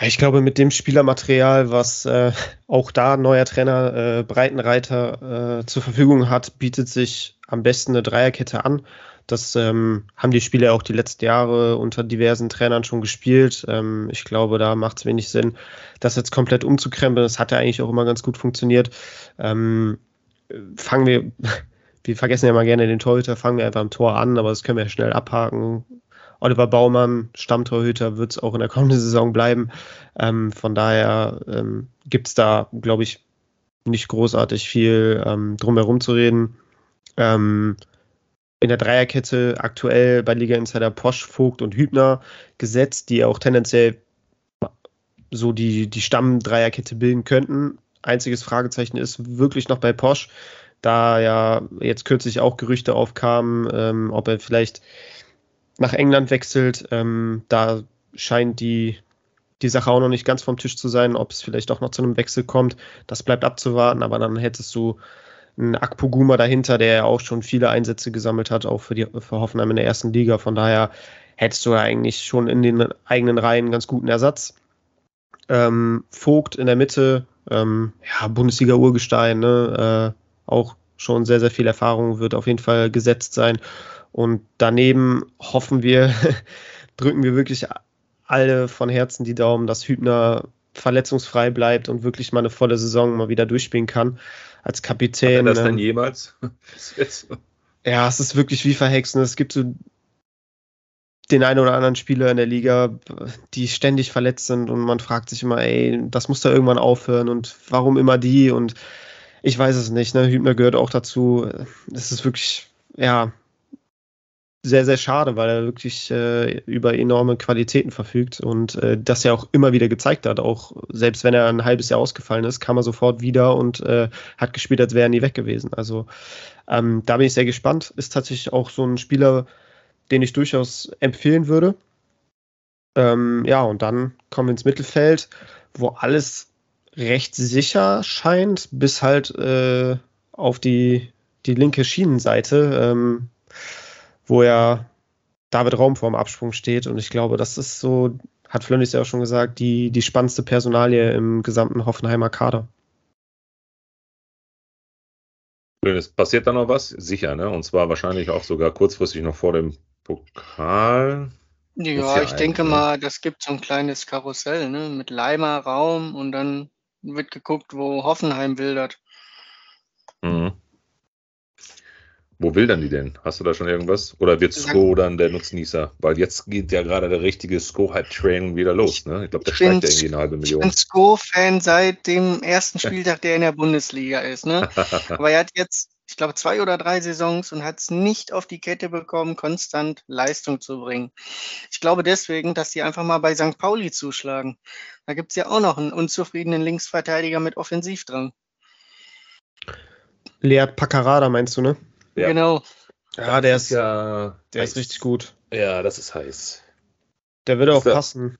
Ich glaube, mit dem Spielermaterial, was äh, auch da neuer Trainer äh, Breitenreiter äh, zur Verfügung hat, bietet sich am besten eine Dreierkette an. Das ähm, haben die Spieler auch die letzten Jahre unter diversen Trainern schon gespielt. Ähm, ich glaube, da macht es wenig Sinn, das jetzt komplett umzukrempeln. Das hat ja eigentlich auch immer ganz gut funktioniert. Ähm, fangen wir, wir vergessen ja mal gerne den Torhüter, fangen wir einfach am Tor an, aber das können wir ja schnell abhaken. Oliver Baumann, Stammtorhüter, wird es auch in der kommenden Saison bleiben. Ähm, von daher ähm, gibt es da, glaube ich, nicht großartig viel ähm, drumherum zu reden. Ähm, in der Dreierkette aktuell bei Liga Insider Posch, Vogt und Hübner gesetzt, die auch tendenziell so die, die Stamm-Dreierkette bilden könnten. Einziges Fragezeichen ist wirklich noch bei Posch, da ja jetzt kürzlich auch Gerüchte aufkamen, ähm, ob er vielleicht nach England wechselt. Ähm, da scheint die, die Sache auch noch nicht ganz vom Tisch zu sein, ob es vielleicht auch noch zu einem Wechsel kommt. Das bleibt abzuwarten, aber dann hättest du einen Akpoguma dahinter, der ja auch schon viele Einsätze gesammelt hat, auch für, die, für Hoffenheim in der ersten Liga. Von daher hättest du ja eigentlich schon in den eigenen Reihen einen ganz guten Ersatz. Ähm, Vogt in der Mitte, ähm, ja, Bundesliga-Urgestein, ne? äh, auch schon sehr, sehr viel Erfahrung, wird auf jeden Fall gesetzt sein. Und daneben hoffen wir, drücken wir wirklich alle von Herzen die Daumen, dass Hübner verletzungsfrei bleibt und wirklich mal eine volle Saison mal wieder durchspielen kann als Kapitän. Hat er das ähm, denn jemals? Ja, es ist wirklich wie verhexen. Es gibt so den einen oder anderen Spieler in der Liga, die ständig verletzt sind und man fragt sich immer, ey, das muss da irgendwann aufhören und warum immer die und ich weiß es nicht. Ne? Hübner gehört auch dazu. Es ist wirklich, ja, sehr, sehr schade, weil er wirklich äh, über enorme Qualitäten verfügt und äh, das ja auch immer wieder gezeigt hat. Auch selbst wenn er ein halbes Jahr ausgefallen ist, kam er sofort wieder und äh, hat gespielt, als wäre er nie weg gewesen. Also ähm, da bin ich sehr gespannt. Ist tatsächlich auch so ein Spieler, den ich durchaus empfehlen würde. Ähm, ja, und dann kommen wir ins Mittelfeld, wo alles recht sicher scheint, bis halt äh, auf die, die linke Schienenseite. Ähm, wo ja David Raum vorm Absprung steht. Und ich glaube, das ist so, hat Flönnis ja auch schon gesagt, die, die spannendste Personalie im gesamten Hoffenheimer Kader. Es passiert da noch was? Sicher, ne? Und zwar wahrscheinlich auch sogar kurzfristig noch vor dem Pokal. Ja, ja ich denke ne? mal, das gibt so ein kleines Karussell, ne? Mit Leimer, Raum und dann wird geguckt, wo Hoffenheim wildert. Mhm. Wo wildern die denn? Hast du da schon irgendwas? Oder wird Sko dann der Nutznießer? Weil jetzt geht ja gerade der richtige Sko-Hype-Train wieder los, ne? Ich glaube, der Ich bin- steigt ja irgendwie eine halbe Ich Million. bin Sko-Fan seit dem ersten Spieltag, der in der Bundesliga ist, ne? Aber er hat jetzt, ich glaube, zwei oder drei Saisons und hat es nicht auf die Kette bekommen, konstant Leistung zu bringen. Ich glaube deswegen, dass die einfach mal bei St. Pauli zuschlagen. Da gibt es ja auch noch einen unzufriedenen Linksverteidiger mit Offensivdrang. Lead Paccarada meinst du, ne? Ja. Genau. Ja, der ist, ja, der ist richtig gut. Ja, das ist heiß. Der würde auch der- passen.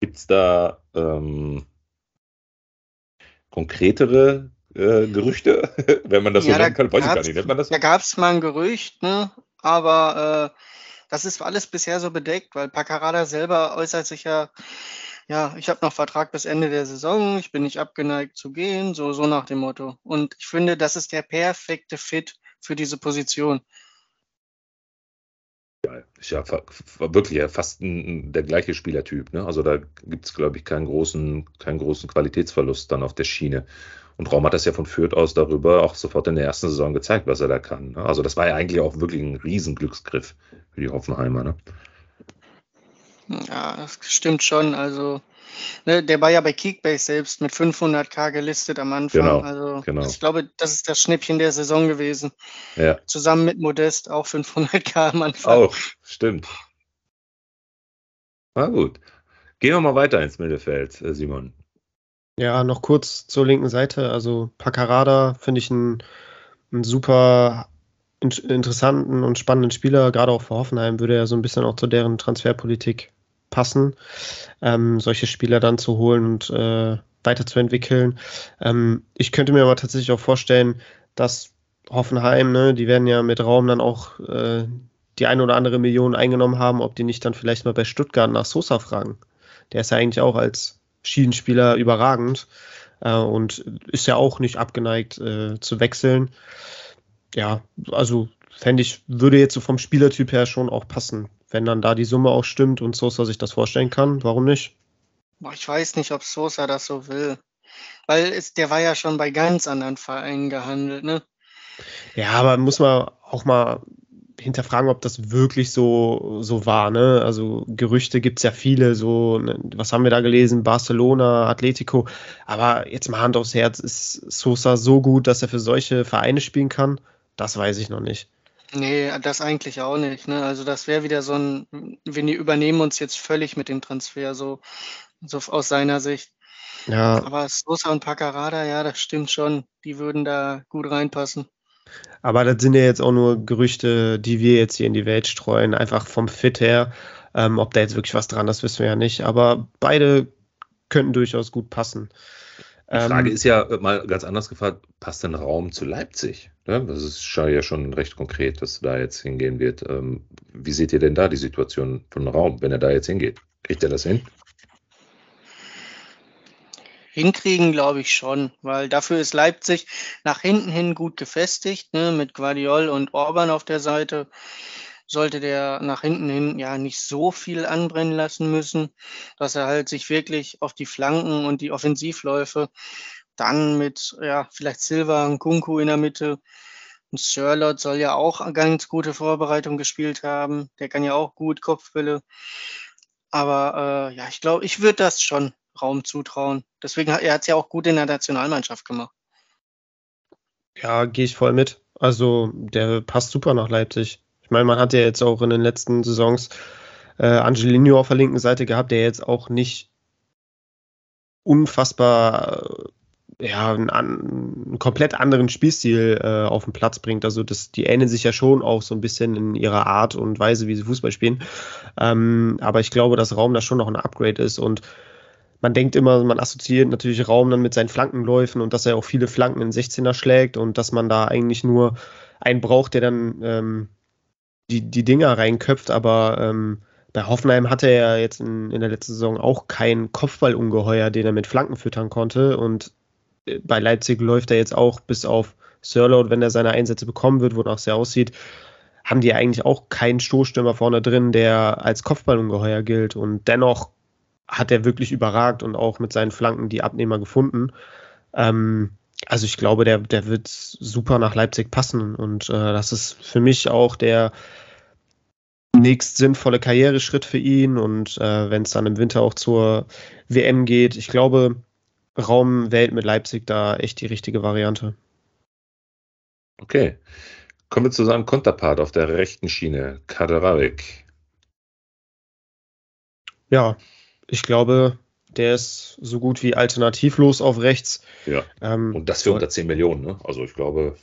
Gibt es da ähm, konkretere äh, Gerüchte, wenn man das Ja, so da nennen kann? Weiß ich gar nicht. Nennt man das so? Da gab es mal ein Gerücht, ne? aber äh, das ist alles bisher so bedeckt, weil Paccarada selber äußert sich ja, ja, ich habe noch Vertrag bis Ende der Saison, ich bin nicht abgeneigt zu gehen, so, so nach dem Motto. Und ich finde, das ist der perfekte Fit für diese Position. Ist ja fa- fa- wirklich ja fast ein, der gleiche Spielertyp. Ne? Also da gibt es, glaube ich, keinen großen, keinen großen Qualitätsverlust dann auf der Schiene. Und Raum hat das ja von Fürth aus darüber auch sofort in der ersten Saison gezeigt, was er da kann. Ne? Also das war ja eigentlich auch wirklich ein Riesenglücksgriff für die Hoffenheimer. Ne? Ja, das stimmt schon. Also Ne, der war ja bei Kickbase selbst mit 500k gelistet am Anfang. Genau, also genau. ich glaube, das ist das Schnäppchen der Saison gewesen. Ja, Zusammen mit Modest auch 500k am Anfang. auch, stimmt. Na gut. Gehen wir mal weiter ins Mittelfeld, äh, Simon. Ja, noch kurz zur linken Seite. Also Paccarada finde ich einen, einen super in, interessanten und spannenden Spieler, gerade auch für Hoffenheim würde er so ein bisschen auch zu deren Transferpolitik passen, ähm, solche Spieler dann zu holen und äh, weiterzuentwickeln. Ähm, ich könnte mir aber tatsächlich auch vorstellen, dass Hoffenheim, ne, die werden ja mit Raum dann auch äh, die eine oder andere Million eingenommen haben, ob die nicht dann vielleicht mal bei Stuttgart nach Sosa fragen. Der ist ja eigentlich auch als Schienenspieler überragend äh, und ist ja auch nicht abgeneigt äh, zu wechseln. Ja, also fände ich, würde jetzt so vom Spielertyp her schon auch passen. Wenn dann da die Summe auch stimmt und Sosa sich das vorstellen kann, warum nicht? Ich weiß nicht, ob Sosa das so will. Weil es, der war ja schon bei ganz anderen Vereinen gehandelt, ne? Ja, aber muss man auch mal hinterfragen, ob das wirklich so, so war. Ne? Also Gerüchte gibt es ja viele, so, ne, was haben wir da gelesen? Barcelona, Atletico. Aber jetzt mal Hand aufs Herz, ist Sosa so gut, dass er für solche Vereine spielen kann? Das weiß ich noch nicht. Nee, das eigentlich auch nicht. Ne? Also das wäre wieder so ein, wir übernehmen uns jetzt völlig mit dem Transfer, so, so aus seiner Sicht. Ja, Aber Sosa und Paccarada, ja, das stimmt schon. Die würden da gut reinpassen. aber das sind ja jetzt auch nur Gerüchte, die wir jetzt hier in die Welt streuen, einfach vom Fit her. Ähm, ob da jetzt wirklich was dran ist, wissen wir ja nicht. Aber beide könnten durchaus gut passen. Die Frage Ähm, ist ja äh, mal ganz anders gefragt, passt denn Raum zu Leipzig? Ne? Das ist ja schon recht konkret, dass da jetzt hingehen wird. Ähm, wie seht ihr denn da die Situation von Raum, wenn er da jetzt hingeht? Kriegt er das hin? Hinkriegen, glaube ich schon, weil dafür ist Leipzig nach hinten hin gut gefestigt, ne, mit Guardiol und Orban auf der Seite. Sollte der nach hinten hin ja nicht so viel anbrennen lassen müssen, dass er halt sich wirklich auf die Flanken und die Offensivläufe dann mit, ja, vielleicht Silva und Kunku in der Mitte. Und Sherlock soll ja auch ganz gute Vorbereitung gespielt haben. Der kann ja auch gut Kopfbälle. Aber äh, ja, ich glaube, ich würde das schon Raum zutrauen. Deswegen hat er es ja auch gut in der Nationalmannschaft gemacht. Ja, gehe ich voll mit. Also, der passt super nach Leipzig. Ich meine, man hat ja jetzt auch in den letzten Saisons äh, Angelino auf der linken Seite gehabt, der jetzt auch nicht unfassbar äh, ja, einen, einen komplett anderen Spielstil äh, auf den Platz bringt. Also das, die ähneln sich ja schon auch so ein bisschen in ihrer Art und Weise, wie sie Fußball spielen. Ähm, aber ich glaube, dass Raum da schon noch ein Upgrade ist und man denkt immer, man assoziiert natürlich Raum dann mit seinen Flankenläufen und dass er auch viele Flanken in 16er schlägt und dass man da eigentlich nur einen braucht, der dann ähm, die, die Dinger reinköpft. Aber ähm, bei Hoffenheim hatte er jetzt in, in der letzten Saison auch kein Kopfballungeheuer, den er mit Flanken füttern konnte. Und äh, bei Leipzig läuft er jetzt auch bis auf Sirload, wenn er seine Einsätze bekommen wird, wonach es ja aussieht, haben die eigentlich auch keinen Stoßstürmer vorne drin, der als Kopfballungeheuer gilt. Und dennoch hat er wirklich überragt und auch mit seinen Flanken die Abnehmer gefunden. Ähm, also ich glaube, der, der wird super nach Leipzig passen und äh, das ist für mich auch der nächst sinnvolle Karriereschritt für ihn und äh, wenn es dann im Winter auch zur WM geht, ich glaube, Raum Welt mit Leipzig da echt die richtige Variante. Okay. Kommen wir zu seinem Konterpart auf der rechten Schiene, Kaderavik. Ja, ich glaube, der ist so gut wie alternativlos auf rechts. Ja. Ähm, Und das für unter 10 Millionen, ne? Also ich glaube,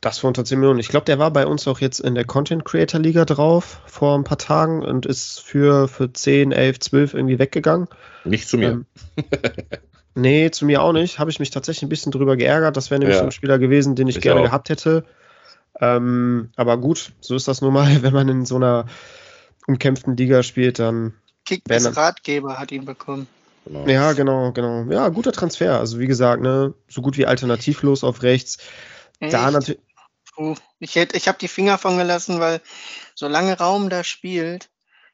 Das für unter 10 Millionen. Ich glaube, der war bei uns auch jetzt in der Content Creator Liga drauf vor ein paar Tagen und ist für, für 10, 11, 12 irgendwie weggegangen. nicht zu mir. Ähm, nee, zu mir auch nicht. Habe ich mich tatsächlich ein bisschen drüber geärgert. Das wäre nämlich Ja. so ein Spieler gewesen, den ich, Ich gerne auch. gehabt hätte. Ähm, aber gut, so ist das nun mal, wenn man in so einer umkämpften Liga spielt, dann. Kickbase er- Ratgeber hat ihn bekommen. Genau. Ja, genau, genau. Ja, guter Transfer. Also wie gesagt, ne, so gut wie alternativlos auf rechts. Da Echt? natürlich. Puh. Ich, hätte- ich habe die Finger von gelassen, weil solange Raum da spielt,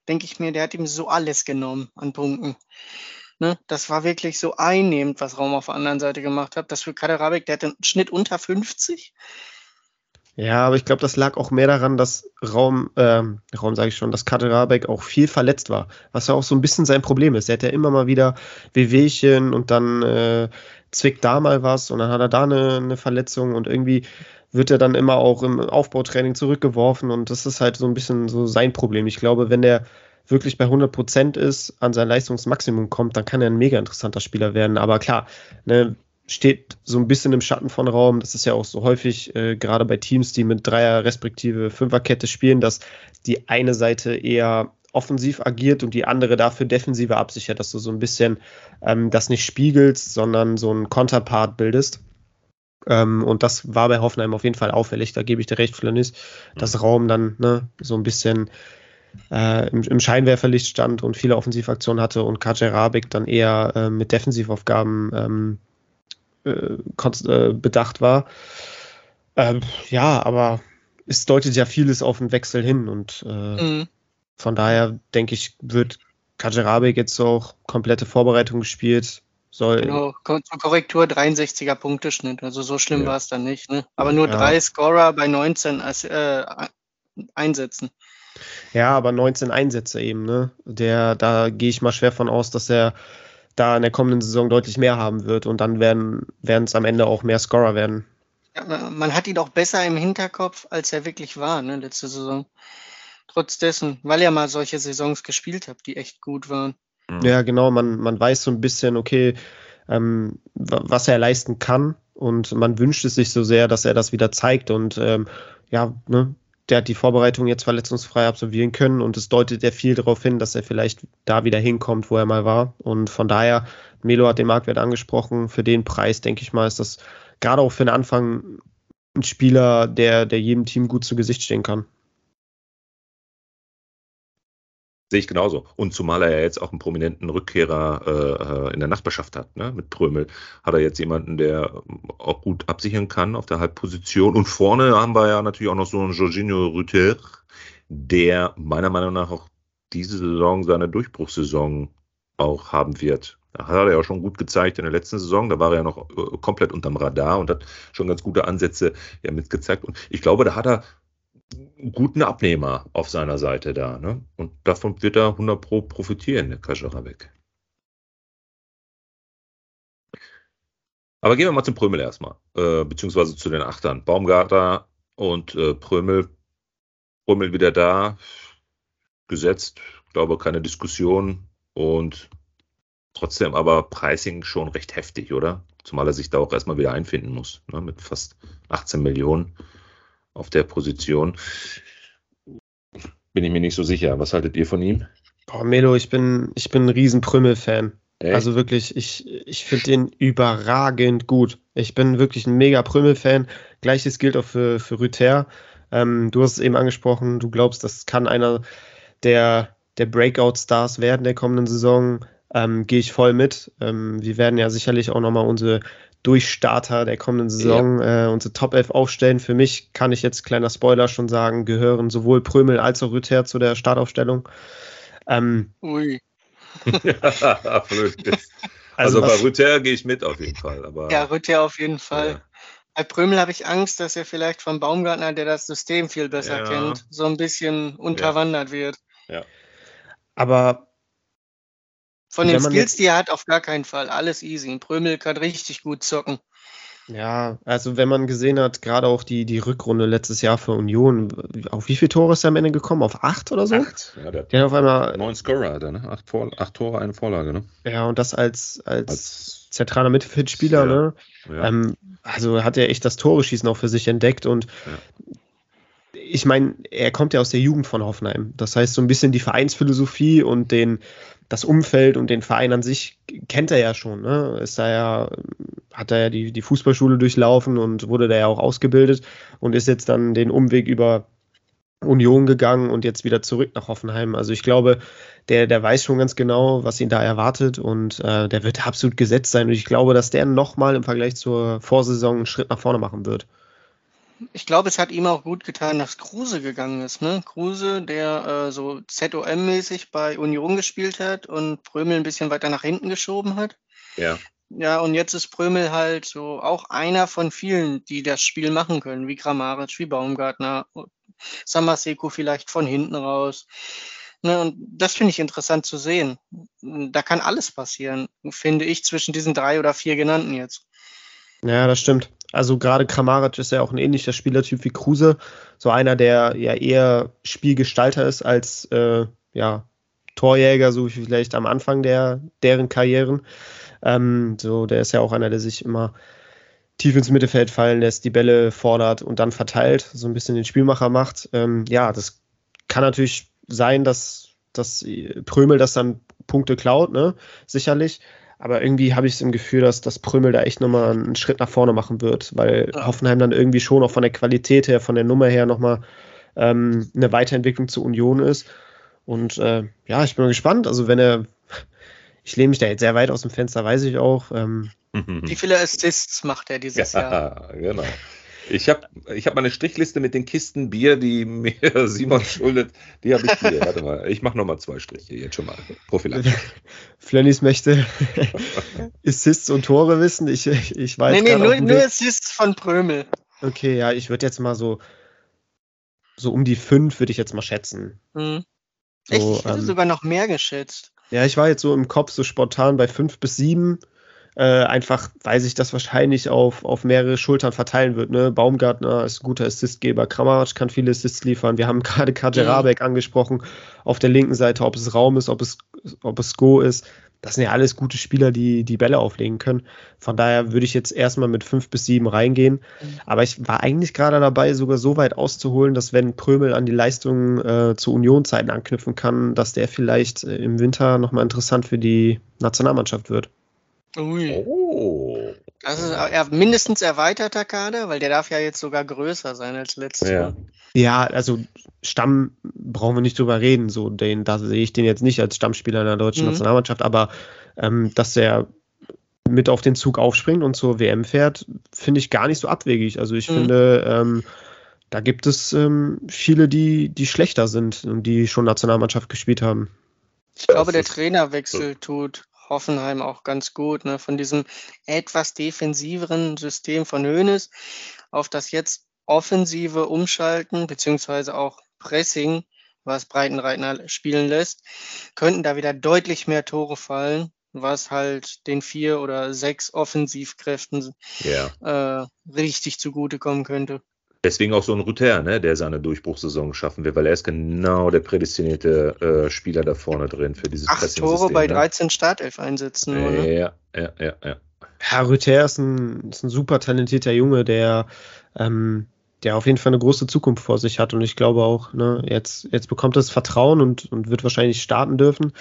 denke ich mir, der hat ihm so alles genommen an Punkten. Ne? Das war wirklich so einnehmend, was Raum auf der anderen Seite gemacht hat. Das für Kaderabek, der hat einen Schnitt unter 50. Ja, aber ich glaube, das lag auch mehr daran, dass Raum, äh, Raum sage ich schon, dass Kaderabek auch viel verletzt war, was ja auch so ein bisschen sein Problem ist. Er hat ja immer mal wieder Wehwehchen und dann äh, zwickt da mal was und dann hat er da eine, eine Verletzung und irgendwie wird er dann immer auch im Aufbautraining zurückgeworfen und das ist halt so ein bisschen so sein Problem. Ich glaube, wenn der wirklich bei 100 Prozent ist, an sein Leistungsmaximum kommt, dann kann er ein mega interessanter Spieler werden. Aber klar, ne, steht so ein bisschen im Schatten von Raum. Das ist ja auch so häufig, äh, gerade bei Teams, die mit Dreier respektive Fünferkette spielen, dass die eine Seite eher offensiv agiert und die andere dafür defensiver absichert, dass du so ein bisschen ähm, das nicht spiegelst, sondern so einen Konterpart bildest. Ähm, und das war bei Hoffenheim auf jeden Fall auffällig. Da gebe ich dir recht, Flanis, dass mhm. Raum dann ne, so ein bisschen äh, im, im, Scheinwerferlicht stand und viele Offensivaktionen hatte und Kajer Rabik dann eher äh, mit Defensivaufgaben ähm, äh, äh, bedacht war. Ähm, ja, aber es deutet ja vieles auf einen Wechsel hin und äh, mhm. von daher denke ich, wird Kajerabek jetzt auch komplette Vorbereitung gespielt. Soll genau, zur Korrektur 63er Punkteschnitt, also so schlimm ja. war es dann nicht. Ne? Aber nur ja. drei Scorer bei 19 äh, Einsätzen. Ja, aber 19 Einsätze eben, ne? Der, da gehe ich mal schwer von aus, dass er da in der kommenden Saison deutlich mehr haben wird und dann werden es am Ende auch mehr Scorer werden. Ja, man hat ihn auch besser im Hinterkopf, als er wirklich war, ne, letzte Saison. Trotz dessen, weil er mal solche Saisons gespielt hat, die echt gut waren. Mhm. Ja, genau, man, man weiß so ein bisschen, okay, ähm, was er leisten kann und man wünscht es sich so sehr, dass er das wieder zeigt und ähm, ja, ne, der hat die Vorbereitung jetzt verletzungsfrei absolvieren können und es deutet ja viel darauf hin, dass er vielleicht da wieder hinkommt, wo er mal war. Und von daher, Melo hat den Marktwert angesprochen, für den Preis, denke ich mal, ist das gerade auch für den Anfang ein Spieler, der, der jedem Team gut zu Gesicht stehen kann. Sehe ich genauso. Und zumal er ja jetzt auch einen prominenten Rückkehrer äh, in der Nachbarschaft hat, ne? mit Prömel, hat er jetzt jemanden, der auch gut absichern kann auf der Halbposition. Und vorne haben wir ja natürlich auch noch so einen Jorginho Rüther, der meiner Meinung nach auch diese Saison seine Durchbruchssaison auch haben wird. Da hat er ja schon gut gezeigt in der letzten Saison. Da war er ja noch äh, komplett unterm Radar und hat schon ganz gute Ansätze ja mitgezeigt. Und ich glaube, da hat er guten Abnehmer auf seiner Seite da. Ne? Und davon wird er 100 Pro profitieren, der Kaczorabek. Aber gehen wir mal zum Prömel erstmal, äh, beziehungsweise zu den Achtern. Baumgarter und äh, Prömel. Prömel wieder da, gesetzt, glaube keine Diskussion und trotzdem aber Pricing schon recht heftig, oder? Zumal er sich da auch erstmal wieder einfinden muss, ne? mit fast 18 Millionen auf der Position. Bin ich mir nicht so sicher. Was haltet ihr von ihm? Boah, Melo, ich bin, ich bin ein riesen Prümmel-Fan. Also wirklich, ich, ich finde den überragend gut. Ich bin wirklich ein mega Prümmel-Fan. Gleiches gilt auch für, für Rüther. Ähm, du hast es eben angesprochen, du glaubst, das kann einer der, der Breakout-Stars werden der kommenden Saison. Ähm, Gehe ich voll mit. Ähm, wir werden ja sicherlich auch nochmal unsere Durchstarter der kommenden Saison ja. äh, unsere Top 11 aufstellen. Für mich kann ich jetzt, kleiner Spoiler schon sagen, gehören sowohl Prömel als auch Rüther zu der Startaufstellung. Ähm, Ui. ja, absolut. Also, also bei Rüther gehe ich mit auf jeden Fall. Aber, ja, Rüther auf jeden Fall. Ja. Bei Prömel habe ich Angst, dass er vielleicht vom Baumgartner, der das System viel besser ja. kennt, so ein bisschen unterwandert wird. Ja. Aber von den Skills, die er hat, auf gar keinen Fall. Alles easy. Prömel kann richtig gut zocken. Ja, also wenn man gesehen hat, gerade auch die, die Rückrunde letztes Jahr für Union, auf wie viele Tore ist er am Ende gekommen? Auf acht oder so? Acht, ja, der hat ja, auf einmal. Neun Scorer hat er, ne? Acht, Vor acht Tore, eine Vorlage, ne? Ja, und das als, als, als zentraler Mittelfeldspieler, ja, ne? Ja. Ähm, also hat er echt das Tore-Schießen auch für sich entdeckt und ja ich meine, er kommt ja aus der Jugend von Hoffenheim. Das heißt, so ein bisschen die Vereinsphilosophie und den, das Umfeld und den Verein an sich kennt er ja schon. Ne? Ist da ja, hat er ja die, die Fußballschule durchlaufen und wurde da ja auch ausgebildet und ist jetzt dann den Umweg über Union gegangen und jetzt wieder zurück nach Hoffenheim. Also ich glaube, der, der weiß schon ganz genau, was ihn da erwartet und äh, der wird absolut gesetzt sein. Und ich glaube, dass der nochmal im Vergleich zur Vorsaison einen Schritt nach vorne machen wird ich glaube, es hat ihm auch gut getan, dass Kruse gegangen ist. Ne? Kruse, der äh, so ZOM-mäßig bei Union gespielt hat und Prömel ein bisschen weiter nach hinten geschoben hat. Ja. Ja, und jetzt ist Prömel halt so auch einer von vielen, die das Spiel machen können, wie Kramaric, wie Baumgartner, Samaseko vielleicht von hinten raus. Ne, und das finde ich interessant zu sehen. Da kann alles passieren, finde ich, zwischen diesen drei oder vier genannten jetzt. Ja, das stimmt. Also gerade Kramaric ist ja auch ein ähnlicher Spielertyp wie Kruse. So einer, der ja eher Spielgestalter ist als äh, ja, Torjäger, so wie vielleicht am Anfang der, deren Karrieren. Ähm, so, der ist ja auch einer, der sich immer tief ins Mittelfeld fallen lässt, die Bälle fordert und dann verteilt, so ein bisschen den Spielmacher macht. Ähm, ja, das kann natürlich sein, dass, dass Prömel das dann Punkte klaut, ne? Sicherlich. Aber irgendwie habe ich es im Gefühl, dass das Prömel da echt nochmal einen Schritt nach vorne machen wird, weil ja. Hoffenheim dann irgendwie schon auch von der Qualität her, von der Nummer her nochmal ähm, eine Weiterentwicklung zur Union ist. Und äh, ja, ich bin mal gespannt. Also wenn er, ich lehne mich da jetzt sehr weit aus dem Fenster, weiß ich auch. Ähm, Wie viele Assists macht er dieses ja, Jahr? Genau. Ich habe ich hab meine Strichliste mit den Kisten Bier, die mir Simon schuldet. Die habe ich hier. Warte mal, ich mache nochmal zwei Striche jetzt schon mal. Prophylaktisch. Flannys möchte Assists und Tore wissen. Ich, ich weiß Nee, nee, nur, nur Assists von Prömel. Okay, ja, ich würde jetzt mal so, so um die fünf würde ich jetzt mal schätzen. Hm. So, Echt? Ich hätte ähm, sogar noch mehr geschätzt. Ja, ich war jetzt so im Kopf so spontan bei fünf bis sieben. Äh, einfach, weil sich das wahrscheinlich auf, auf mehrere Schultern verteilen wird. Ne? Baumgartner ist ein guter Assistgeber, Kramaric kann viele Assists liefern. Wir haben gerade Kajerabek mhm. angesprochen auf der linken Seite, ob es Raum ist, ob es, ob es Go ist. Das sind ja alles gute Spieler, die die Bälle auflegen können. Von daher würde ich jetzt erstmal mit fünf bis sieben reingehen. Mhm. Aber ich war eigentlich gerade dabei, sogar so weit auszuholen, dass wenn Prömel an die Leistungen äh, zu Unionzeiten anknüpfen kann, dass der vielleicht äh, im Winter nochmal interessant für die Nationalmannschaft wird. Ui. Oh. Das ist er, mindestens erweiterter Kader, weil der darf ja jetzt sogar größer sein als letztes ja. Mal. Ja, also Stamm brauchen wir nicht drüber reden. So, den, da sehe ich den jetzt nicht als Stammspieler in der deutschen mhm. Nationalmannschaft, aber ähm, dass er mit auf den Zug aufspringt und zur WM fährt, finde ich gar nicht so abwegig. Also ich mhm. finde, ähm, da gibt es ähm, viele, die, die schlechter sind und die schon Nationalmannschaft gespielt haben. Ich glaube, der Trainerwechsel tut Hoffenheim auch ganz gut, ne? von diesem etwas defensiveren System von Hoeneß auf das jetzt offensive Umschalten, beziehungsweise auch Pressing, was Breitenreitner spielen lässt, könnten da wieder deutlich mehr Tore fallen, was halt den vier oder sechs Offensivkräften ja. äh, richtig zugutekommen könnte. Deswegen auch so ein Ruther, ne, der seine Durchbruchssaison schaffen wird, weil er ist genau der prädestinierte äh, Spieler da vorne drin für dieses Acht Tore bei 13 ne? Startelf-Einsätzen. Ja, ne? ja, ja, ja, ja. Herr Ruther ist ein, ist ein super talentierter Junge, der, ähm, der auf jeden Fall eine große Zukunft vor sich hat. Und ich glaube auch, ne, jetzt, jetzt bekommt er das Vertrauen und, und wird wahrscheinlich starten dürfen.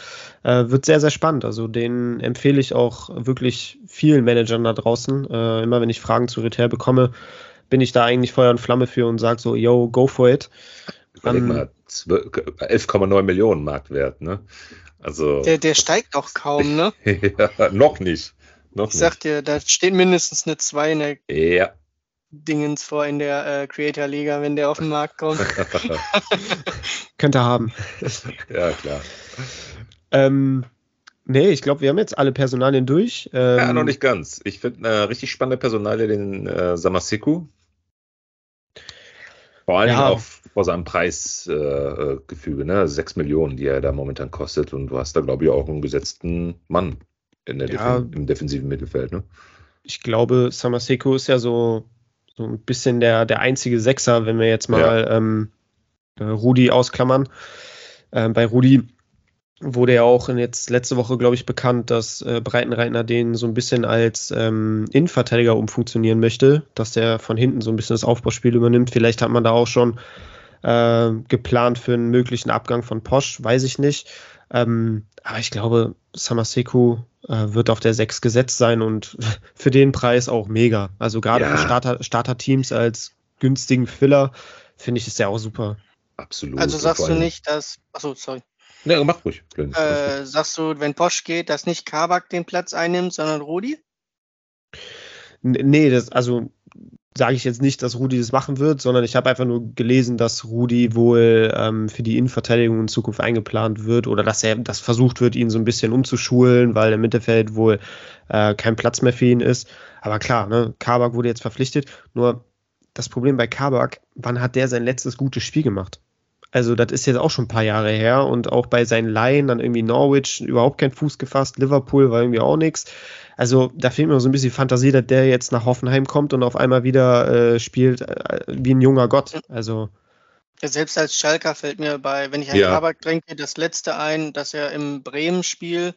Äh, wird sehr, sehr spannend. Also den empfehle ich auch wirklich vielen Managern da draußen. Äh, immer wenn ich Fragen zu Ruther bekomme, bin ich da eigentlich Feuer und Flamme für und sage so, yo, go for it. Überleg um, mal, 11,9 Millionen Marktwert, ne? Also. Der, der steigt auch kaum, ne? ja, noch nicht. Noch ich sag dir, da steht mindestens eine 2 in der ja. Dingens vor in der äh, Creator Liga, wenn der auf den Markt kommt. Könnte haben. ja, klar. Ähm, Nee, ich glaube, wir haben jetzt alle Personalien durch. Ähm, ja, noch nicht ganz. Ich finde eine richtig spannende Personalie den äh, Samaseku. Vor allem ja. auch vor seinem Preisgefüge, äh, ne? 6 Millionen, die er da momentan kostet. Und du hast da, glaube ich, auch einen gesetzten Mann in der ja, Defen im defensiven Mittelfeld. Ne? Ich glaube, Samaseku ist ja so, so ein bisschen der, der einzige Sechser, wenn wir jetzt mal ja. ähm, äh, Rudi ausklammern. Ähm, bei Rudi wurde ja auch jetzt letzte Woche, glaube ich, bekannt, dass äh, Breitenreitner den so ein bisschen als ähm, Innenverteidiger umfunktionieren möchte, dass der von hinten so ein bisschen das Aufbauspiel übernimmt. Vielleicht hat man da auch schon äh, geplant für einen möglichen Abgang von Posch, weiß ich nicht. Ähm, aber ich glaube, Samaseku äh, wird auf der 6 gesetzt sein und für den Preis auch mega. Also gerade ja. für Starter, Starter-Teams als günstigen Filler finde ich es ja auch super. Absolut. Also sagst du nicht, dass. Achso, sorry. Ja, mach ruhig. Äh, sagst du, wenn Posch geht, dass nicht Kabak den Platz einnimmt, sondern Rudi? Nee, das, also sage ich jetzt nicht, dass Rudi das machen wird, sondern ich habe einfach nur gelesen, dass Rudi wohl ähm, für die Innenverteidigung in Zukunft eingeplant wird oder dass er das versucht wird, ihn so ein bisschen umzuschulen, weil im Mittelfeld wohl äh, kein Platz mehr für ihn ist. Aber klar, ne, Kabak wurde jetzt verpflichtet. Nur das Problem bei Kabak, wann hat der sein letztes gutes Spiel gemacht? Also, das ist jetzt auch schon ein paar Jahre her und auch bei seinen Laien dann irgendwie Norwich überhaupt kein Fuß gefasst, Liverpool war irgendwie auch nichts. Also, da fehlt mir so ein bisschen Fantasie, dass der jetzt nach Hoffenheim kommt und auf einmal wieder äh, spielt äh, wie ein junger Gott. Also. Ja, selbst als Schalker fällt mir bei, wenn ich an ja. Kabak denke, das letzte ein, dass er im Bremen-Spiel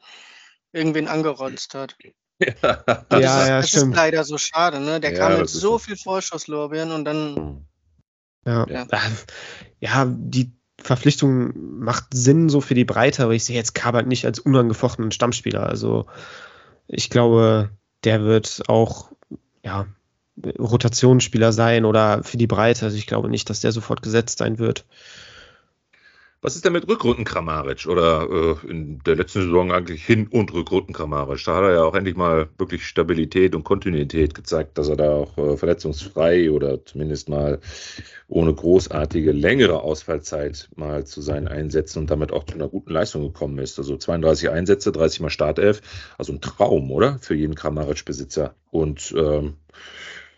irgendwen angerotzt hat. Ja, das, ja, ist, ja, das ist leider so schade, ne? Der ja, kam mit so viel Vorschusslorbeeren und dann hm. Ja. ja. ja, die Verpflichtung macht Sinn so für die Breite, aber ich sehe jetzt Kabak nicht als unangefochtenen Stammspieler. Also ich glaube, der wird auch ja, Rotationsspieler sein oder für die Breite. Also ich glaube nicht, dass der sofort gesetzt sein wird. Was ist denn mit Rückrunden Kramaric oder äh, in der letzten Saison eigentlich Hin- und Rückrunden Kramaric? Da hat er ja auch endlich mal wirklich Stabilität und Kontinuität gezeigt, dass er da auch äh, verletzungsfrei oder zumindest mal ohne großartige längere Ausfallzeit mal zu seinen Einsätzen und damit auch zu einer guten Leistung gekommen ist. Also 32 Einsätze, 30 mal Startelf, also ein Traum, oder? Für jeden Kramaric-Besitzer. Und ähm,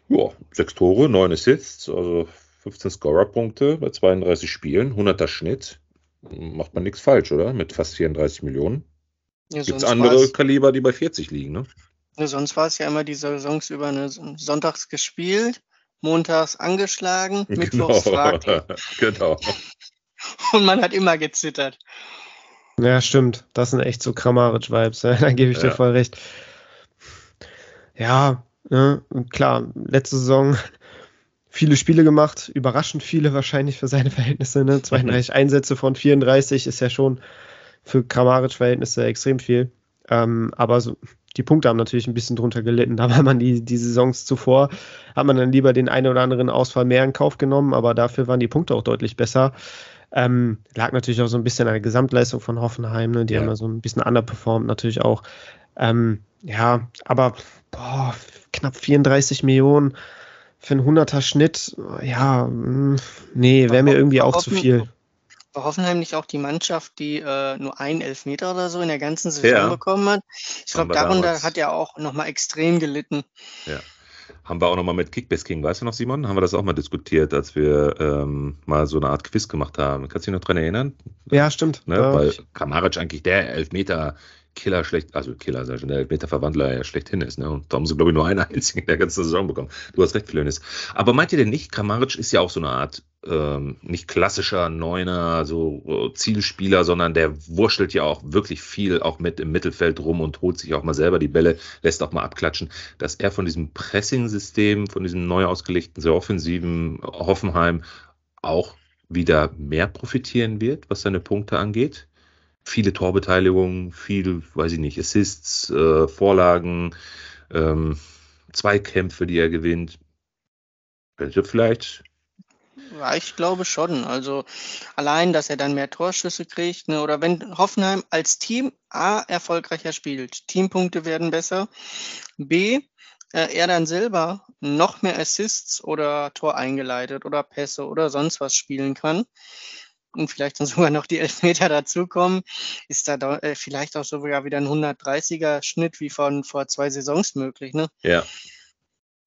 ja, sechs Tore, neun Assists, also 15 Scorerpunkte bei 32 Spielen, 100er Schnitt macht man nichts falsch, oder? Mit fast 34 Millionen. Ja, Gibt es andere Kaliber, die bei 40 liegen, ne? Ja, sonst war es ja immer die Saisons über eine Sonntags gespielt, montags angeschlagen, genau. mittwochs fraglich. genau. Und man hat immer gezittert. Ja, stimmt. Das sind echt so Kramaric-Vibes. Ja, da gebe ich ja. dir voll recht. Ja, ne, klar, letzte Saison viele Spiele gemacht, überraschend viele wahrscheinlich für seine Verhältnisse. Ne? 32 Einsätze von 34 ist ja schon für Kramaric-Verhältnisse extrem viel. Ähm, aber so, die Punkte haben natürlich ein bisschen drunter gelitten. Da war man die, die Saisons zuvor, hat man dann lieber den einen oder anderen Ausfall mehr in Kauf genommen, aber dafür waren die Punkte auch deutlich besser. Ähm, lag natürlich auch so ein bisschen an der Gesamtleistung von Hoffenheim. Ne? Die ja. haben ja so ein bisschen underperformed natürlich auch. Ähm, ja, aber boah, knapp 34 Millionen für einen 100er Schnitt, ja, hm, nee, wäre mir irgendwie auch zu viel. War Hoffenheim nicht auch die Mannschaft, die äh, nur einen Elfmeter oder so in der ganzen Saison ja. bekommen hat? Ich glaube, darunter hat er auch nochmal extrem gelitten. Ja. Haben wir auch nochmal mit Kickbase King, weißt du noch, Simon? Haben wir das auch mal diskutiert, als wir ähm, mal so eine Art Quiz gemacht haben. Kannst du dich noch dran erinnern? Ja, stimmt. Ne? Ja. Weil Kamaric eigentlich der Elfmeter Killer schlecht, also Killer, schon, der Elfmeterverwandler ja schlechthin ist. Ne? Und da haben sie, glaube ich, nur einen einzigen in der ganzen Saison bekommen. Du hast recht, Flönis. Aber meint ihr denn nicht, Kramaric ist ja auch so eine Art, ähm, nicht klassischer Neuner, so äh, Zielspieler, sondern der wurschtelt ja auch wirklich viel auch mit im Mittelfeld rum und holt sich auch mal selber die Bälle, lässt auch mal abklatschen, dass er von diesem Pressing-System, von diesem neu ausgelegten, sehr offensiven Hoffenheim auch wieder mehr profitieren wird, was seine Punkte angeht? Viele Torbeteiligungen, viel, weiß ich nicht, Assists, äh, Vorlagen, ähm, Zweikämpfe, die er gewinnt. Könnte vielleicht. Ja, ich glaube schon. Also allein, dass er dann mehr Torschüsse kriegt, ne? oder wenn Hoffenheim als Team A erfolgreicher spielt, Teampunkte werden besser, B, äh, er dann selber noch mehr Assists oder Tor eingeleitet oder Pässe oder sonst was spielen kann, und vielleicht dann sogar noch die Elfmeter dazukommen, ist da äh, vielleicht auch sogar wieder ein 130er Schnitt wie von vor zwei Saisons möglich. Ne? Ja.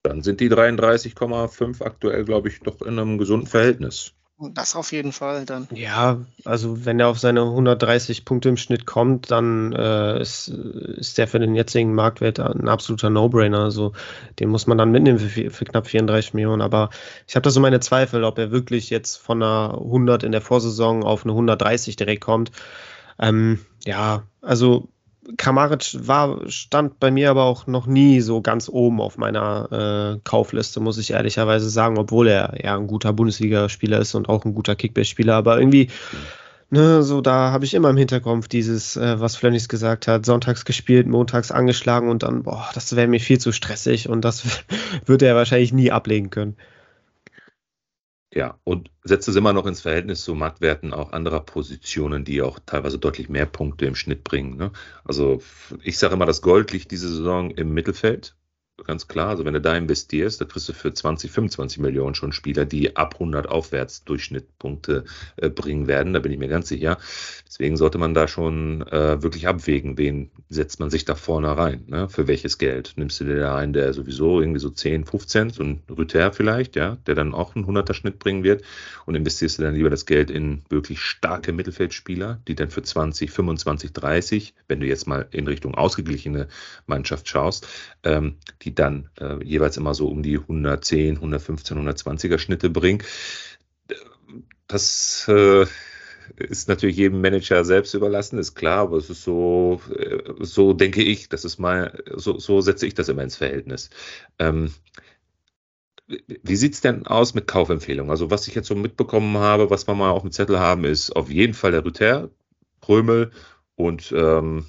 Dann sind die 33,5 aktuell, glaube ich, doch in einem gesunden Verhältnis. Das auf jeden Fall dann. Ja, also wenn er auf seine 130 Punkte im Schnitt kommt, dann äh, ist, ist der für den jetzigen Marktwert ein absoluter No-Brainer. Also den muss man dann mitnehmen für, für knapp 34 Millionen. Aber ich habe da so meine Zweifel, ob er wirklich jetzt von einer 100 in der Vorsaison auf eine 130 direkt kommt. Ähm, ja, also Kramaric war, stand bei mir aber auch noch nie so ganz oben auf meiner äh, Kaufliste, muss ich ehrlicherweise sagen, obwohl er ja ein guter Bundesligaspieler ist und auch ein guter Kickbase-Spieler. Aber irgendwie, ne, so da habe ich immer im Hinterkopf dieses, äh, was Flönnigs gesagt hat, sonntags gespielt, montags angeschlagen und dann, boah, das wäre mir viel zu stressig und das würde er wahrscheinlich nie ablegen können. Ja, und setzt es immer noch ins Verhältnis zu Marktwerten auch anderer Positionen, die auch teilweise deutlich mehr Punkte im Schnitt bringen. Ne? Also ich sage immer, das Gold liegt diese Saison im Mittelfeld. Ganz klar. Also wenn du da investierst, da kriegst du für 20, 25 Millionen schon Spieler, die ab 100 aufwärts Durchschnittspunkte äh, bringen werden. Da bin ich mir ganz sicher. Deswegen sollte man da schon äh, wirklich abwägen, wen setzt man sich da vorne rein, ne? für welches Geld. Nimmst du dir da einen, der sowieso irgendwie so 10, 15, so ein Rüther vielleicht, ja, der dann auch einen 100er Schnitt bringen wird und investierst du dann lieber das Geld in wirklich starke Mittelfeldspieler, die dann für 20, 25, 30, wenn du jetzt mal in Richtung ausgeglichene Mannschaft schaust, ähm, die dann äh, jeweils immer so um die 110, 115, 120er Schnitte bringen. Das äh, ist natürlich jedem Manager selbst überlassen, ist klar, aber es ist so, äh, so denke ich, das ist mal, so, so setze ich das immer ins Verhältnis. Ähm, wie sieht es denn aus mit Kaufempfehlungen? Also, was ich jetzt so mitbekommen habe, was wir mal auf dem Zettel haben, ist auf jeden Fall der Rüther, Krömel und ähm,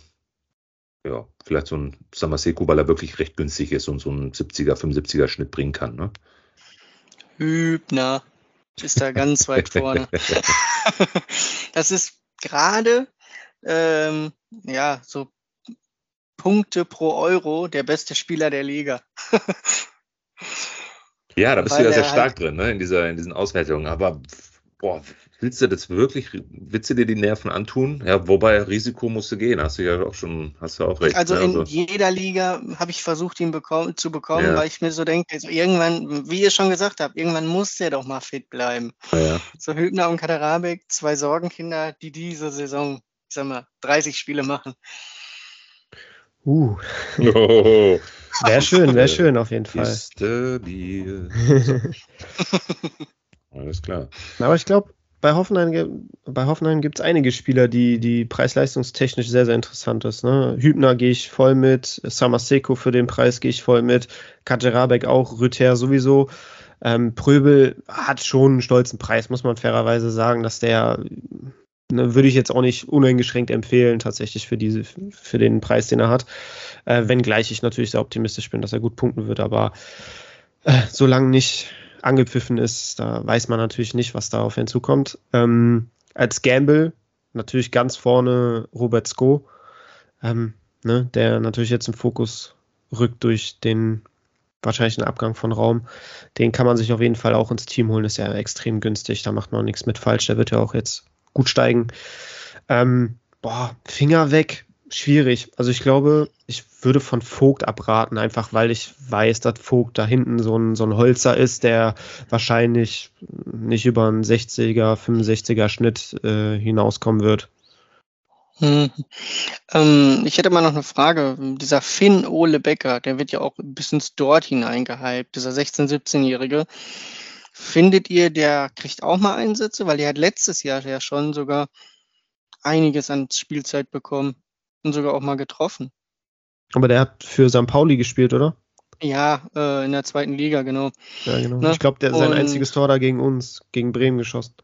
ja, vielleicht so ein Samaseko, weil er wirklich recht günstig ist und so einen 70er, 75er Schnitt bringen kann. Ne? Hübner ist da ganz weit vorne. das ist gerade ähm, ja so Punkte pro Euro der beste Spieler der Liga. ja, da bist Weil du ja sehr stark halt drin, ne, in, dieser, in diesen Auswertungen. Aber boah, willst du das wirklich, willst du dir die Nerven antun? Ja, wobei Risiko musst du gehen, hast du ja auch schon, hast du auch recht. Also, ne? in also jeder Liga habe ich versucht, ihn bekommen, zu bekommen, ja. weil ich mir so denke, also irgendwann, wie ihr schon gesagt habt, irgendwann muss der doch mal fit bleiben. Ja. So Hübner und Kaderabek, zwei Sorgenkinder, die diese Saison, ich sag mal, 30 Spiele machen. Uh. Oh. Wäre schön, wäre schön auf jeden Fall. Stabil. Alles klar. Aber ich glaube, bei Hoffenheim, bei Hoffenheim gibt es einige Spieler, die, die preis-leistungstechnisch sehr, sehr interessant ist. Ne? Hübner gehe ich voll mit, Samaseko für den Preis gehe ich voll mit, Kajerabek auch, Rüther sowieso. Ähm, Pröbel hat schon einen stolzen Preis, muss man fairerweise sagen, dass der ne, würde ich jetzt auch nicht uneingeschränkt empfehlen, tatsächlich für diese, für den Preis, den er hat. Äh, wenngleich ich natürlich sehr optimistisch bin, dass er gut punkten wird, aber äh, solange nicht angepfiffen ist. Da weiß man natürlich nicht, was da auf ihn zukommt. Ähm, als Gamble natürlich ganz vorne Robert Sko, ähm, ne, der natürlich jetzt im Fokus rückt durch den wahrscheinlichen Abgang von Raum. Den kann man sich auf jeden Fall auch ins Team holen, ist ja extrem günstig, da macht man nichts mit falsch, der wird ja auch jetzt gut steigen. Ähm, boah, Finger weg, schwierig. Also ich glaube, ich würde von Vogt abraten, einfach weil ich weiß, dass Vogt da hinten so ein, so ein Holzer ist, der wahrscheinlich nicht über einen 60er, 65er Schnitt äh, hinauskommen wird. Hm. Ähm, ich hätte mal noch eine Frage. Dieser Finn Ole Becker, der wird ja auch bis ins Dort hineingehypt, dieser 16-, 17-Jährige. Findet ihr, der kriegt auch mal Einsätze? Weil der hat letztes Jahr ja schon sogar einiges an Spielzeit bekommen und sogar auch mal getroffen. Aber der hat für St. Pauli gespielt, oder? Ja, äh, in der zweiten Liga, genau. Ja, genau. Ne? Ich glaube, der sein einziges Tor da gegen uns, gegen Bremen geschossen.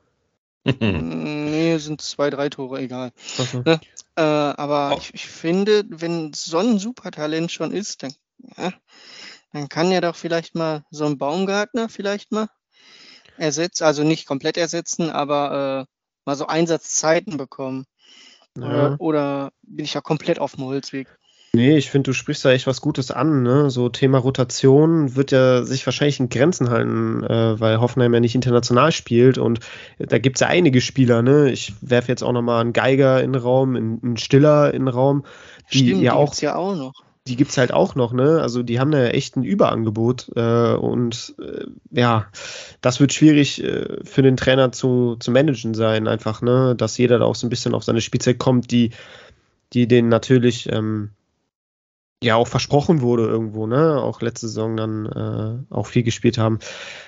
nee, sind zwei, drei Tore, egal. So. Ne? Äh, aber oh. ich, ich, finde, wenn so ein Supertalent schon ist, dann, ja, dann kann ja doch vielleicht mal so ein Baumgartner vielleicht mal ersetzen, also nicht komplett ersetzen, aber äh, mal so Einsatzzeiten bekommen. Ja. Oder bin ich ja komplett auf dem Holzweg? Nee, ich finde, du sprichst da echt was Gutes an. Ne? So Thema Rotation wird ja sich wahrscheinlich in Grenzen halten, äh, weil Hoffenheim ja nicht international spielt und da gibt es ja einige Spieler. Ne? Ich werfe jetzt auch nochmal einen Geiger in den Raum, einen Stiller in den Raum, die Stimmt, ja die auch, ja auch noch. Die gibt es halt auch noch, ne? Also die haben da echt ein Überangebot äh, und äh, ja, das wird schwierig äh, für den Trainer zu, zu managen sein, einfach, ne? Dass jeder da auch so ein bisschen auf seine Spielzeit kommt, die, die den natürlich ähm, ja auch versprochen wurde irgendwo, ne? Auch letzte Saison dann äh, auch viel gespielt haben.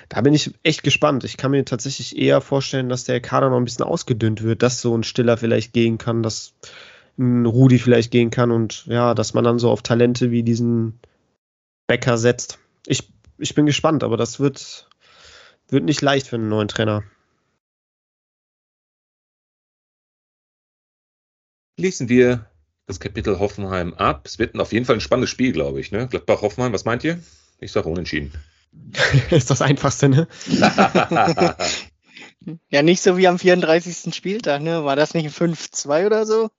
Da bin ich echt gespannt. Ich kann mir tatsächlich eher vorstellen, dass der Kader noch ein bisschen ausgedünnt wird, dass so ein Stiller vielleicht gehen kann, dass Rudi vielleicht gehen kann und ja, dass man dann so auf Talente wie diesen Becker setzt. Ich, ich bin gespannt, aber das wird, wird nicht leicht für einen neuen Trainer. Lesen wir das Kapitel Hoffenheim ab. Es wird auf jeden Fall ein spannendes Spiel, glaube ich. Ne? Gladbach-Hoffenheim, was meint ihr? Ich sage unentschieden. ist das einfachste, ne? ja, nicht so wie am 34. Spieltag, ne? War das nicht ein 5-2 oder so?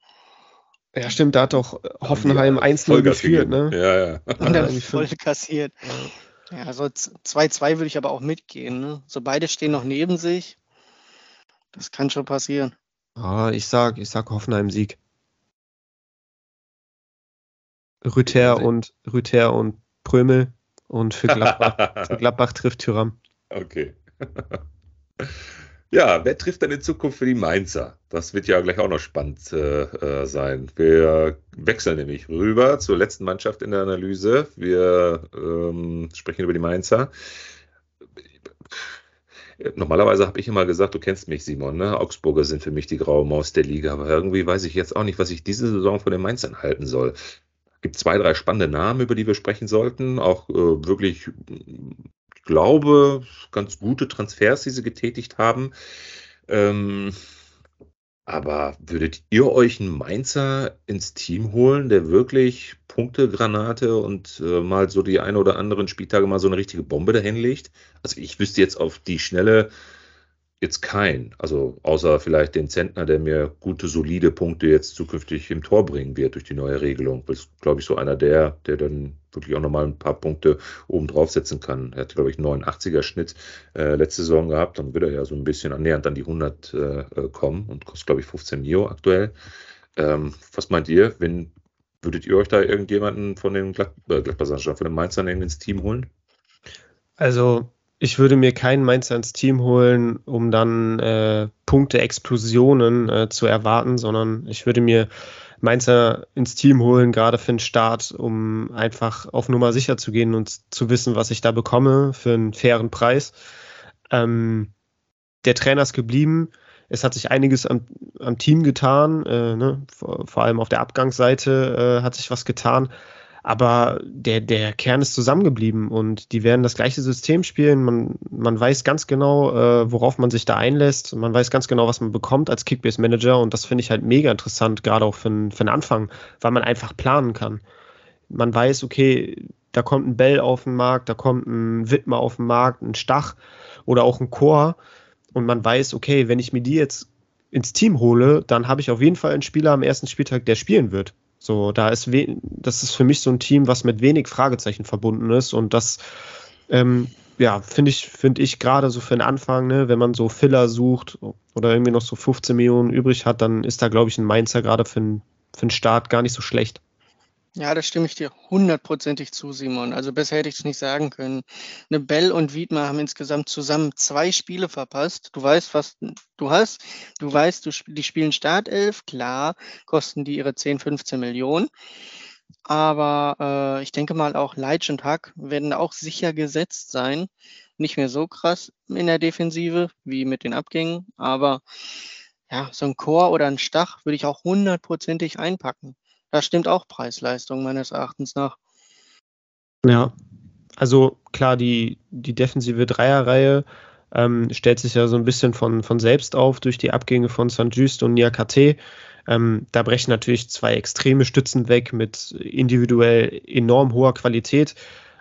Ja, stimmt, da hat doch Hoffenheim 1-0 geführt, ne? Ja, ja. Und dann voll kassiert. Ja, so 2-2 würde ich aber auch mitgehen. Ne? So beide stehen noch neben sich. Das kann schon passieren. Ah, ich sag, ich sag Hoffenheim Sieg. Rüther und Rüther und Prömel und für Gladbach, für Gladbach trifft Tyram. Okay. Ja, wer trifft denn in Zukunft für die Mainzer? Das wird ja gleich auch noch spannend äh, äh, sein. Wir wechseln nämlich rüber zur letzten Mannschaft in der Analyse. Wir ähm, sprechen über die Mainzer. Normalerweise habe ich immer gesagt, du kennst mich, Simon. Ne? Augsburger sind für mich die graue Maus der Liga, aber irgendwie weiß ich jetzt auch nicht, was ich diese Saison von den Mainzern halten soll. Es gibt zwei, drei spannende Namen, über die wir sprechen sollten. Auch äh, wirklich glaube, ganz gute Transfers, die sie getätigt haben. Ähm, aber würdet ihr euch einen Mainzer ins Team holen, der wirklich Punktegranate und äh, mal so die ein oder anderen Spieltage mal so eine richtige Bombe dahin legt? Also ich wüsste jetzt auf die Schnelle jetzt kein. Also außer vielleicht den Zentner, der mir gute, solide Punkte jetzt zukünftig im Tor bringen wird durch die neue Regelung. Das ist, glaube ich, so einer der, der dann wirklich auch nochmal ein paar Punkte oben draufsetzen kann. Er hat, glaube ich, einen 89er Schnitt äh, letzte Saison gehabt. Dann wird er ja so ein bisschen annähernd an die 100 äh, kommen und kostet, glaube ich, 15 Mio aktuell. Ähm, was meint ihr? Wenn, würdet ihr euch da irgendjemanden von den Glad äh, von den Mainzern ins Team holen? Also ich würde mir keinen Mainzer ins Team holen, um dann äh, Punkte-Explosionen äh, zu erwarten, sondern ich würde mir Mainzer ins Team holen, gerade für den Start, um einfach auf Nummer sicher zu gehen und zu wissen, was ich da bekomme für einen fairen Preis. Ähm, der Trainer ist geblieben. Es hat sich einiges am, am Team getan, äh, ne? vor, vor, allem auf der Abgangsseite äh, hat sich was getan aber der, der Kern ist zusammengeblieben und die werden das gleiche System spielen. Man, man weiß ganz genau, äh, worauf man sich da einlässt. Man weiß ganz genau, was man bekommt als Kickbase-Manager und das finde ich halt mega interessant, gerade auch für, für den Anfang, weil man einfach planen kann. Man weiß, okay, da kommt ein Bell auf den Markt, da kommt ein Widmer auf den Markt, ein Stach oder auch ein Chor und man weiß, okay, wenn ich mir die jetzt ins Team hole, dann habe ich auf jeden Fall einen Spieler am ersten Spieltag, der spielen wird. So, da ist das ist für mich so ein Team, was mit wenig Fragezeichen verbunden ist und das ähm, ja, finde ich, finde ich gerade so für den Anfang, ne, wenn man so Filler sucht oder irgendwie noch so 15 Millionen übrig hat, dann ist da, glaube ich, ein Mainzer gerade für, für den Start gar nicht so schlecht. Ja, da stimme ich dir hundertprozentig zu, Simon. Also besser hätte ich es nicht sagen können. Eine Bell und Wiedmer haben insgesamt zusammen zwei Spiele verpasst. Du weißt, was du hast. Du weißt, du, die spielen Startelf. Klar, kosten die ihre 10, 15 Millionen. Aber äh, ich denke mal, auch Leitch und Hack werden auch sicher gesetzt sein. Nicht mehr so krass in der Defensive wie mit den Abgängen. Aber ja, so ein Chor oder ein Stach würde ich auch hundertprozentig einpacken. Da stimmt auch Preis-Leistung meines Erachtens nach. Ja, also klar, die, die defensive Dreierreihe ähm, stellt sich ja so ein bisschen von, von selbst auf durch die Abgänge von St. Just und Niakate. Ähm, da brechen natürlich zwei extreme Stützen weg mit individuell enorm hoher Qualität.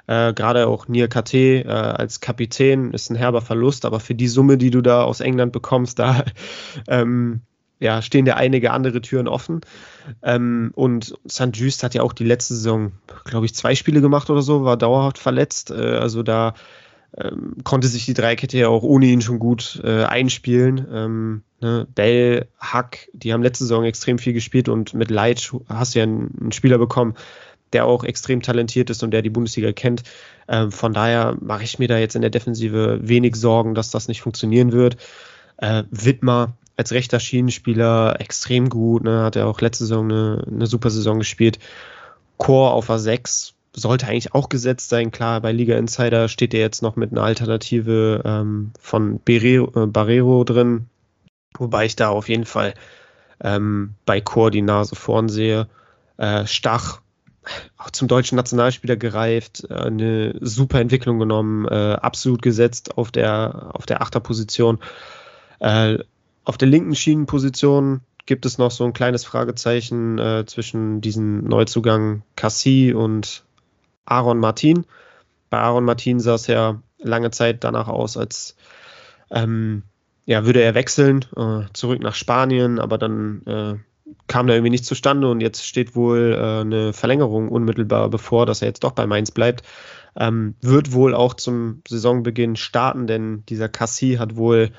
Äh, Gerade auch Niakate äh, als Kapitän ist ein herber Verlust, aber für die Summe, die du da aus England bekommst, da ähm, ja, stehen ja einige andere Türen offen. Ähm, und St. Just hat ja auch die letzte Saison, glaube ich, zwei Spiele gemacht oder so, war dauerhaft verletzt. Äh, also da ähm, konnte sich die Dreikette ja auch ohne ihn schon gut äh, einspielen. Ähm, ne? Bell, Hack, die haben letzte Saison extrem viel gespielt und mit Leitch hast du ja einen, einen Spieler bekommen, der auch extrem talentiert ist und der die Bundesliga kennt. Ähm, von daher mache ich mir da jetzt in der Defensive wenig Sorgen, dass das nicht funktionieren wird. Äh, Wittmer, als rechter Schienenspieler extrem gut. Ne? Hat er auch letzte Saison eine, eine super Saison gespielt. Core auf A6 sollte eigentlich auch gesetzt sein. Klar, bei Liga Insider steht er jetzt noch mit einer Alternative ähm, von Barrero, äh, Barrero drin. Wobei ich da auf jeden Fall ähm, bei Core die Nase vorn sehe. Äh, Stach, auch zum deutschen Nationalspieler gereift, äh, eine super Entwicklung genommen, äh, absolut gesetzt auf der, auf der Achterposition. Äh, auf der linken Schienenposition gibt es noch so ein kleines Fragezeichen äh, zwischen diesen Neuzugang Cassie und Aaron Martin. Bei Aaron Martin sah es ja lange Zeit danach aus, als ähm, ja, würde er wechseln, äh, zurück nach Spanien, aber dann äh, kam da irgendwie nicht zustande und jetzt steht wohl äh, eine Verlängerung unmittelbar bevor, dass er jetzt doch bei Mainz bleibt. Ähm, wird wohl auch zum Saisonbeginn starten, denn dieser Cassie hat wohl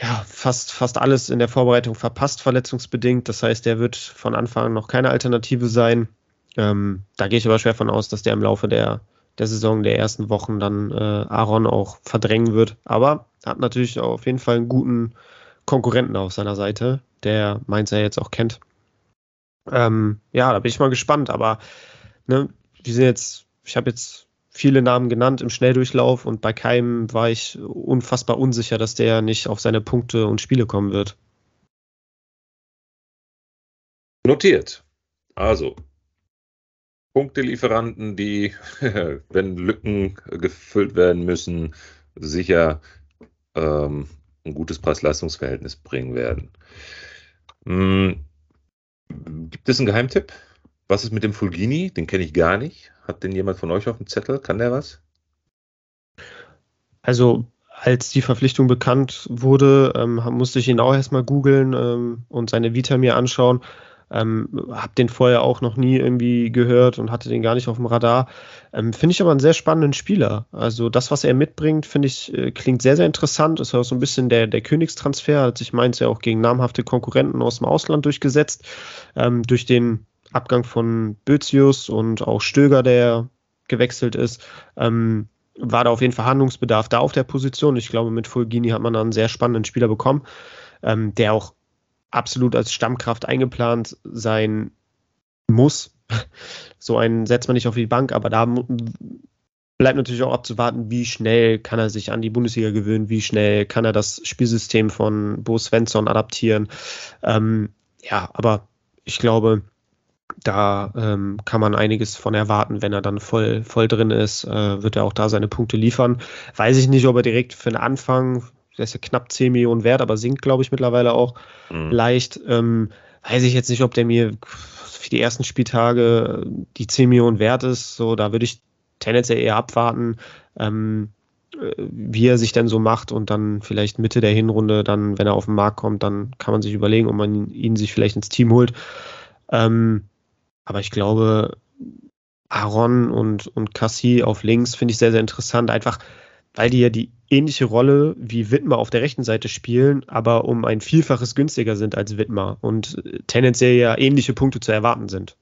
ja, fast, fast alles in der Vorbereitung verpasst, verletzungsbedingt. Das heißt, er wird von Anfang an noch keine Alternative sein. Ähm, da gehe ich aber schwer von aus, dass der im Laufe der, der Saison, der ersten Wochen dann äh, Aaron auch verdrängen wird. Aber hat natürlich auf jeden Fall einen guten Konkurrenten auf seiner Seite, der Mainz ja jetzt auch kennt. Ähm, ja, da bin ich mal gespannt, aber ne, wir sind jetzt, ich habe jetzt viele Namen genannt im Schnelldurchlauf und bei keinem war ich unfassbar unsicher, dass der nicht auf seine Punkte und Spiele kommen wird. Notiert. Also, Punktelieferanten, die, wenn Lücken gefüllt werden müssen, sicher ähm, ein gutes Preis-Leistungs-Verhältnis bringen werden. Hm. Gibt es einen Geheimtipp? Was ist mit dem Fulgini? Den kenne ich gar nicht. Hat den jemand von euch auf dem Zettel? Kann der was? Also, als die Verpflichtung bekannt wurde, ähm, musste ich ihn auch erstmal googeln ähm, und seine Vita mir anschauen. Ähm, hab den vorher auch noch nie irgendwie gehört und hatte den gar nicht auf dem Radar. Ähm, finde ich aber einen sehr spannenden Spieler. Also das, was er mitbringt, finde ich, äh, klingt sehr, sehr interessant. Ist auch so ein bisschen der, der Königstransfer, hat sich Mainz ja auch gegen namhafte Konkurrenten aus dem Ausland durchgesetzt. Ähm, durch den Abgang von Bözius und auch Stöger, der gewechselt ist, ähm, war da auf jeden Fall Handlungsbedarf da auf der Position. Ich glaube, mit Fulgini hat man da einen sehr spannenden Spieler bekommen, ähm, der auch absolut als Stammkraft eingeplant sein muss. So einen setzt man nicht auf die Bank, aber da bleibt natürlich auch abzuwarten, wie schnell kann er sich an die Bundesliga gewöhnen, wie schnell kann er das Spielsystem von Bo Svensson adaptieren. Ähm, ja, aber ich glaube, da ähm, kann man einiges von erwarten, wenn er dann voll, voll drin ist, äh, wird er auch da seine Punkte liefern. Weiß ich nicht, ob er direkt für den Anfang, der ist ja knapp 10 Millionen wert, aber sinkt, glaube ich, mittlerweile auch mhm. leicht. Ähm, weiß ich jetzt nicht, ob der mir für die ersten Spieltage die 10 Millionen wert ist. So, da würde ich tendenziell eher abwarten, ähm, äh, wie er sich denn so macht und dann vielleicht Mitte der Hinrunde, dann, wenn er auf den Markt kommt, dann kann man sich überlegen, ob man ihn sich vielleicht ins Team holt. Ähm, aber ich glaube, Aaron und, und Cassie auf links finde ich sehr, sehr interessant. Einfach, weil die ja die ähnliche Rolle wie Wittmer auf der rechten Seite spielen, aber um ein Vielfaches günstiger sind als Wittmer und tendenziell ja ähnliche Punkte zu erwarten sind.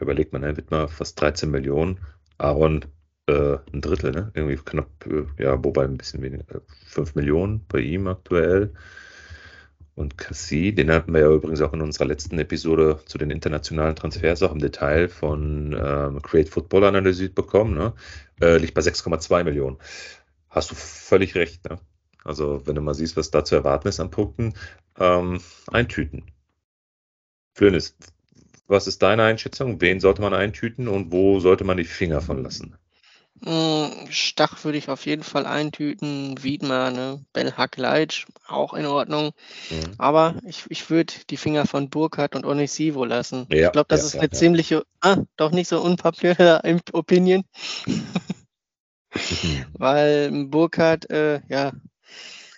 Überlegt man, Wittmer fast 13 Millionen, Aaron äh, ein Drittel, ne? Irgendwie knapp, äh, ja, wobei ein bisschen weniger, 5 äh, Millionen bei ihm aktuell. Und Cassie, den hatten wir ja übrigens auch in unserer letzten Episode zu den internationalen Transfers auch im Detail von ähm, Create Football analysiert bekommen, ne? äh, liegt bei 6,2 Millionen. Hast du völlig recht. Ne? Also, wenn du mal siehst, was da zu erwarten ist an Punkten, ähm, eintüten. Flönis, was ist deine Einschätzung? Wen sollte man eintüten und wo sollte man die Finger von lassen? Hm, Stach würde ich auf jeden Fall eintüten. Wiedmer, ne? Belhack Leitsch, auch in Ordnung. Mhm. Aber ich, ich würde die Finger von Burkhardt und Onisivo lassen. Ja, ich glaube, das ja, ist eine ja, ziemliche, ah, doch nicht so unpopular Opinion. Weil Burkhardt, äh, ja,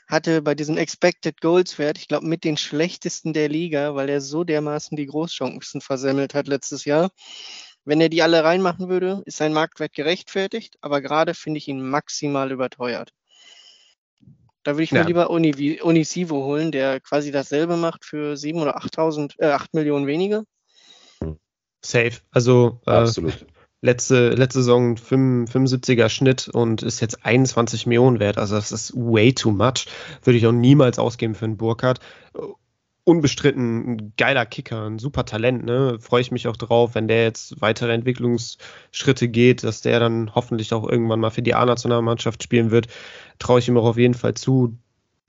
hatte bei diesem Expected Goals Wert, ich glaube, mit den schlechtesten der Liga, weil er so dermaßen die Großchancen versemmelt hat letztes Jahr. Wenn er die alle reinmachen würde, ist sein Marktwert gerechtfertigt, aber gerade finde ich ihn maximal überteuert. Da würde ich mir ja. lieber Uni, Unisivo holen, der quasi dasselbe macht für 7 oder 8.000, äh, 8 Millionen weniger. Safe. Also äh, letzte, letzte Saison 75er Schnitt und ist jetzt 21 Millionen wert. Also das ist way too much. Würde ich auch niemals ausgeben für einen Burkhardt unbestritten ein geiler Kicker, ein super Talent. Ne? Freue ich mich auch drauf, wenn der jetzt weitere Entwicklungsschritte geht, dass der dann hoffentlich auch irgendwann mal für die A-Nationalmannschaft spielen wird. Traue ich ihm auch auf jeden Fall zu.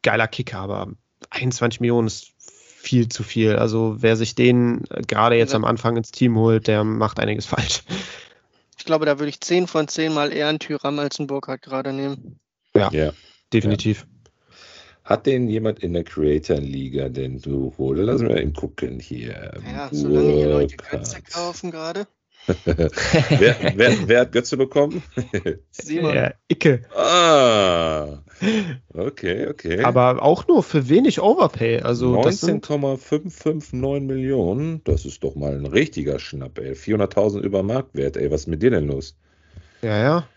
Geiler Kicker, aber 21 Millionen ist viel zu viel. Also wer sich den gerade jetzt am Anfang ins Team holt, der macht einiges falsch. Ich glaube, da würde ich 10 von 10 mal eher einen Tyram als einen Burkhardt gerade nehmen. Ja, yeah. definitiv. Hat den jemand in der Creator-Liga denn du wohl? Lass mal ihn gucken hier. Ja, solange hier Leute Götze kaufen gerade. wer, wer, wer, hat Götze bekommen? Simon. Ja, Icke. Ah, okay, okay. Aber auch nur für wenig Overpay. Also 19,559 Millionen, das ist doch mal ein richtiger Schnapp, ey. 400.000 über Marktwert, ey. Was ist mit dir denn los? Ja, ja.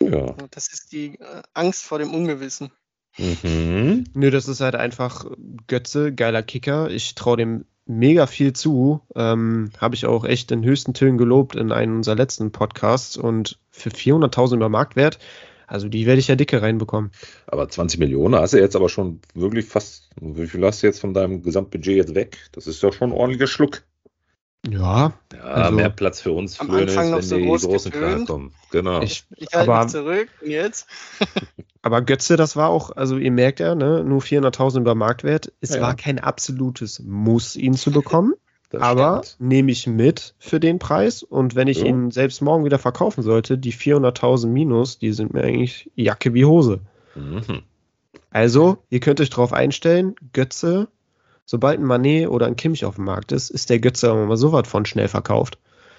Ja. Das ist die äh, Angst vor dem Ungewissen. Mhm. Nö, das ist halt einfach Götze, geiler Kicker. Ich traue dem mega viel zu. Ähm, Habe ich auch echt in höchsten Tönen gelobt in einem unserer letzten Podcasts. Und für 400.000 über Marktwert, also die werde ich ja dicke reinbekommen. Aber 20 Millionen hast du jetzt aber schon wirklich fast. Wie viel hast du jetzt von deinem Gesamtbudget jetzt weg? Das ist doch schon ein ordentlicher Schluck. Ja. Ja, also mehr Platz für uns am Anfang noch so die groß Großen klarkommen. Genau. Ich, ich halte mich zurück jetzt. aber Götze, das war auch, also ihr merkt ja, ne, nur 400.000 über Marktwert. Es ja. war kein absolutes Muss, ihn zu bekommen. aber nehme ich mit für den Preis und wenn ich ja. ihn selbst morgen wieder verkaufen sollte, die 400.000 minus, die sind mir eigentlich Jacke wie Hose. Mhm. Also, ihr könnt euch darauf einstellen, Götze sobald ein Manet oder ein Kimmich auf dem Markt ist, ist der Götze aber mal so was von schnell verkauft.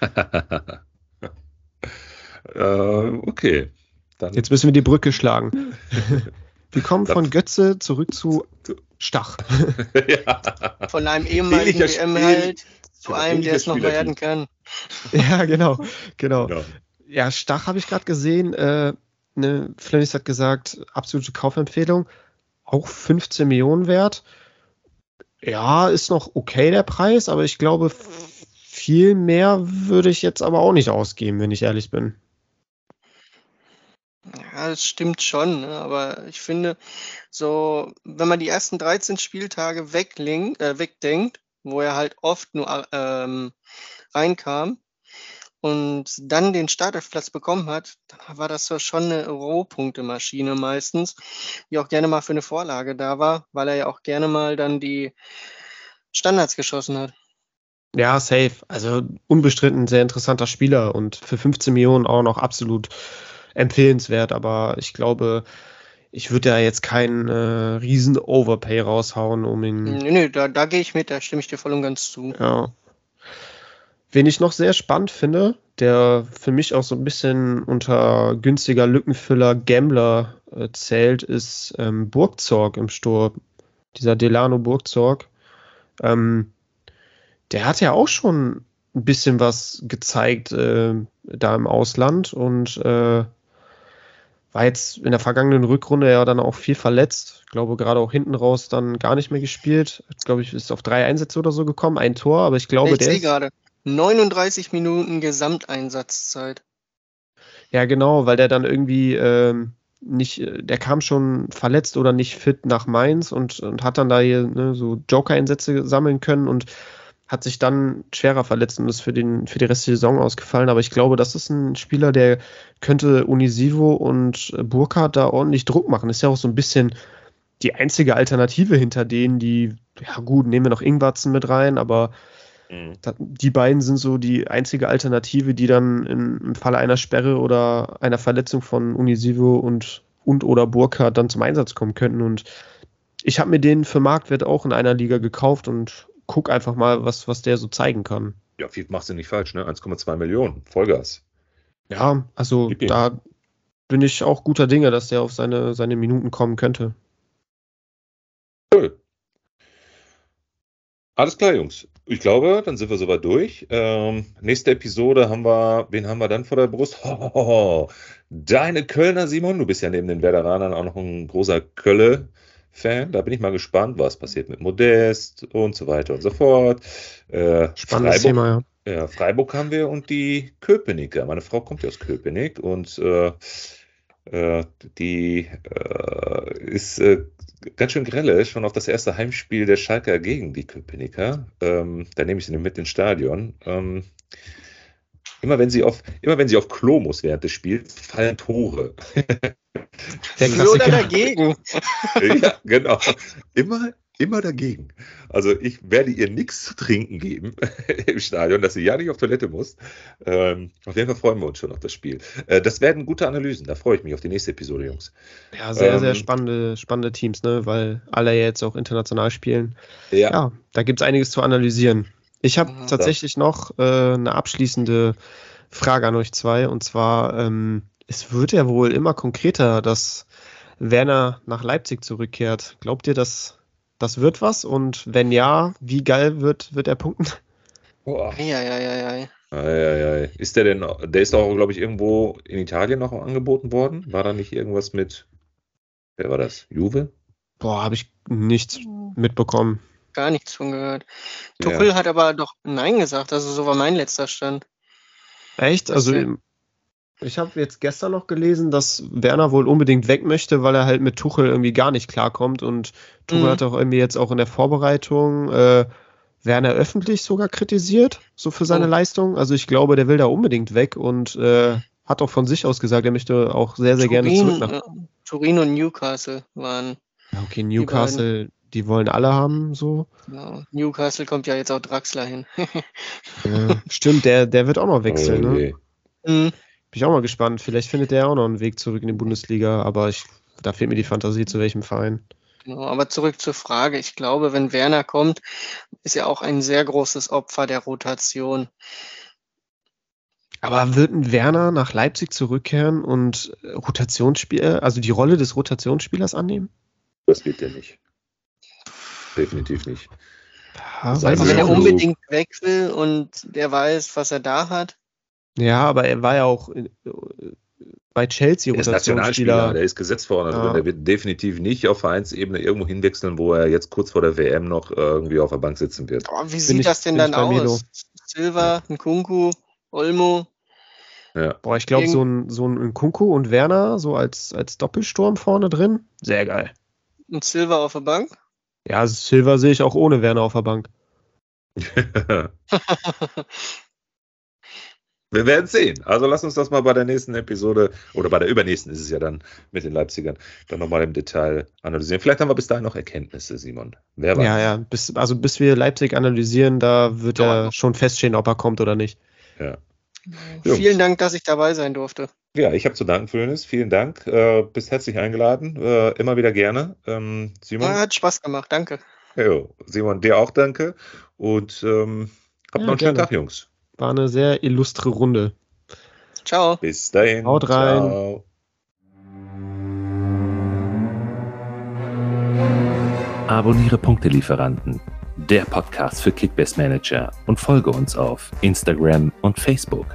äh, okay. Dann. Jetzt müssen wir die Brücke schlagen. wir kommen von Götze zurück zu Stach. ja. Von einem ehemaligen WM-Held zu einem, der es noch werden kann. ja, genau, genau. genau. Ja, Stach habe ich gerade gesehen. Äh, ne, Flennis hat gesagt, absolute Kaufempfehlung. Auch 15 Millionen wert. Ja, ist noch okay der Preis, aber ich glaube, viel mehr würde ich jetzt aber auch nicht ausgeben, wenn ich ehrlich bin. Ja, das stimmt schon, ne? aber ich finde, so, wenn man die ersten 13 Spieltage äh, wegdenkt, wo er halt oft nur ähm, reinkam, und dann den Startelfplatz bekommen hat, dann war das so schon eine Rohpunktemaschine meistens, die auch gerne mal für eine Vorlage da war, weil er ja auch gerne mal dann die Standards geschossen hat. Ja, safe. Also unbestritten sehr interessanter Spieler und für 15 Millionen auch noch absolut empfehlenswert. Aber ich glaube, ich würde da jetzt keinen äh, riesen Overpay raushauen, um ihn. Nee, nee, da, da gehe ich mit, da stimme ich dir voll und ganz zu. Ja. Wen ich noch sehr spannend finde, der für mich auch so ein bisschen unter günstiger Lückenfüller Gambler äh, zählt, ist ähm, Burgzorg im Sturm. Dieser Delano Burgzorg. Ähm, der hat ja auch schon ein bisschen was gezeigt äh, da im Ausland und äh, war jetzt in der vergangenen Rückrunde ja dann auch viel verletzt. Ich glaube, gerade auch hinten raus dann gar nicht mehr gespielt. Jetzt, glaube ich, ist auf drei Einsätze oder so gekommen, ein Tor, aber ich glaube, ich der. Ist, gerade. 39 Minuten Gesamteinsatzzeit. Ja, genau, weil der dann irgendwie ähm, nicht, der kam schon verletzt oder nicht fit nach Mainz und, und hat dann da hier ne, so Joker-Einsätze sammeln können und hat sich dann schwerer verletzt und ist für, den, für die restliche Saison ausgefallen. Aber ich glaube, das ist ein Spieler, der könnte Unisivo und Burkhardt da ordentlich Druck machen. Ist ja auch so ein bisschen die einzige Alternative hinter denen, die, ja gut, nehmen wir noch Ingwatzen mit rein, aber Mhm. Die beiden sind so die einzige Alternative, die dann in, im Falle einer Sperre oder einer Verletzung von Unisivo und, und oder Burkhardt dann zum Einsatz kommen könnten. Und ich habe mir den für Marktwert auch in einer Liga gekauft und guck einfach mal, was, was der so zeigen kann. Ja, viel machst du nicht falsch, ne? 1,2 Millionen, Vollgas. Ja, also da bin ich auch guter Dinge, dass der auf seine, seine Minuten kommen könnte. Cool. Alles klar, Jungs. Ich glaube, dann sind wir soweit durch. Ähm, nächste Episode haben wir, wen haben wir dann vor der Brust? Ho, deine Kölner Simon, du bist ja neben den Werderanern auch noch ein großer Kölle-Fan. Da bin ich mal gespannt, was passiert mit Modest und so weiter und so fort. Äh, Spannendes Thema, ja. ja. Freiburg haben wir und die Köpenicker. Meine Frau kommt ja aus Köpenick und äh, äh, die äh, ist äh, ganz schön grelle, schon auf das erste Heimspiel der Schalker gegen die Köpenicker. Ähm, da nehme ich sie mit ins Stadion. Ähm, immer wenn sie auf, immer wenn sie auf Klo muss während des Spiels, fallen Tore. Der Für oder dagegen? ja, genau. Immer, immer dagegen. Also ich werde ihr nichts zu trinken geben im Stadion, dass sie ja nicht auf Toilette muss. Ähm, auf jeden Fall freuen wir uns schon auf das Spiel. Äh, das werden gute Analysen. Da freue ich mich auf die nächste Episode, Jungs. Ja, sehr, ähm, sehr spannende, spannende Teams, ne? weil alle jetzt auch international spielen. Ja, ja da gibt es einiges zu analysieren. Ich habe mhm. tatsächlich noch äh, eine abschließende Frage an euch zwei. Und zwar, ähm, es wird ja wohl immer konkreter, dass Werner nach Leipzig zurückkehrt. Glaubt ihr, dass das wird was? Und wenn ja, wie geil wird, wird er punkten? Boah. Ja, ja, ja, ja. Ei, Ist der denn, der ist auch, glaube ich, irgendwo in Italien noch angeboten worden? War da nicht irgendwas mit, wer war das? Juve? Boah, habe ich nichts mitbekommen. Gar nichts von gehört. Tuchel ja. hat aber doch Nein gesagt, also so war mein letzter Stand. Echt? Also ich habe jetzt gestern noch gelesen, dass Werner wohl unbedingt weg möchte, weil er halt mit Tuchel irgendwie gar nicht klarkommt und Tuchel mhm. hat auch irgendwie jetzt auch in der Vorbereitung äh, Werner öffentlich sogar kritisiert, so für seine oh. Leistung. Also ich glaube, der will da unbedingt weg und äh, hat auch von sich aus gesagt, er möchte auch sehr, sehr Turin, gerne zurück nach. Äh, Turin und Newcastle waren. Ja, okay, Newcastle, die, die, wollen alle haben, so. Ja, Newcastle kommt ja jetzt auch Draxler hin. ja, stimmt, der, der wird auch noch wechseln, oh, ne? Mhm. Bin ich auch mal gespannt. Vielleicht findet der auch noch einen Weg zurück in die Bundesliga, aber ich, da fehlt mir die Fantasie, zu welchem Verein. Genau, aber zurück zur Frage. Ich glaube, wenn Werner kommt, ist er auch ein sehr großes Opfer der Rotation. Aber wird ein Werner nach Leipzig zurückkehren und Rotationsspieler, also die Rolle des Rotationsspielers annehmen? Das geht ja nicht. Definitiv nicht. Ja, also wenn er unbedingt weg will und der weiß, was er da hat. Ja, aber er war ja auch bei Chelsea Rotationsspieler. Der ist gesetzt worden. Also ja. der wird definitiv nicht auf Vereinsebene irgendwo hinwechseln, wo er jetzt kurz vor der WM noch irgendwie auf der Bank sitzen wird. Boah, wie sieht ich, das denn dann aus? Silva, Nkunku, Olmo. Ja. Boah, ich glaube, so ein, so ein Nkunku und Werner so als, als Doppelsturm vorne drin, sehr geil. Und Silva auf der Bank? Ja, Silva sehe ich auch ohne Werner auf der Bank. Wir werden sehen. Also lass uns das mal bei der nächsten Episode oder bei der übernächsten ist es ja dann mit den Leipzigern dann nochmal im Detail analysieren. Vielleicht haben wir bis dahin noch Erkenntnisse, Simon. Wer weiß. Ja, ja. Bis, also bis wir Leipzig analysieren, da wird ja, ja schon feststehen, ob er kommt oder nicht. Ja. Vielen Dank, dass ich dabei sein durfte. Ja, ich habe zu danken, Föhnis. Vielen Dank. Äh, bist herzlich eingeladen. Äh, immer wieder gerne. Ähm, Simon. Ja, hat Spaß gemacht. Danke. Jo, Simon, dir auch danke. Und ähm, habt ja, noch einen schönen Tag, Jungs. War eine sehr illustre Runde. Ciao. Bis dahin. Haut rein. Ciao. Abonniere Punktelieferanten, der Podcast für Kickbase Manager und folge uns auf Instagram und Facebook.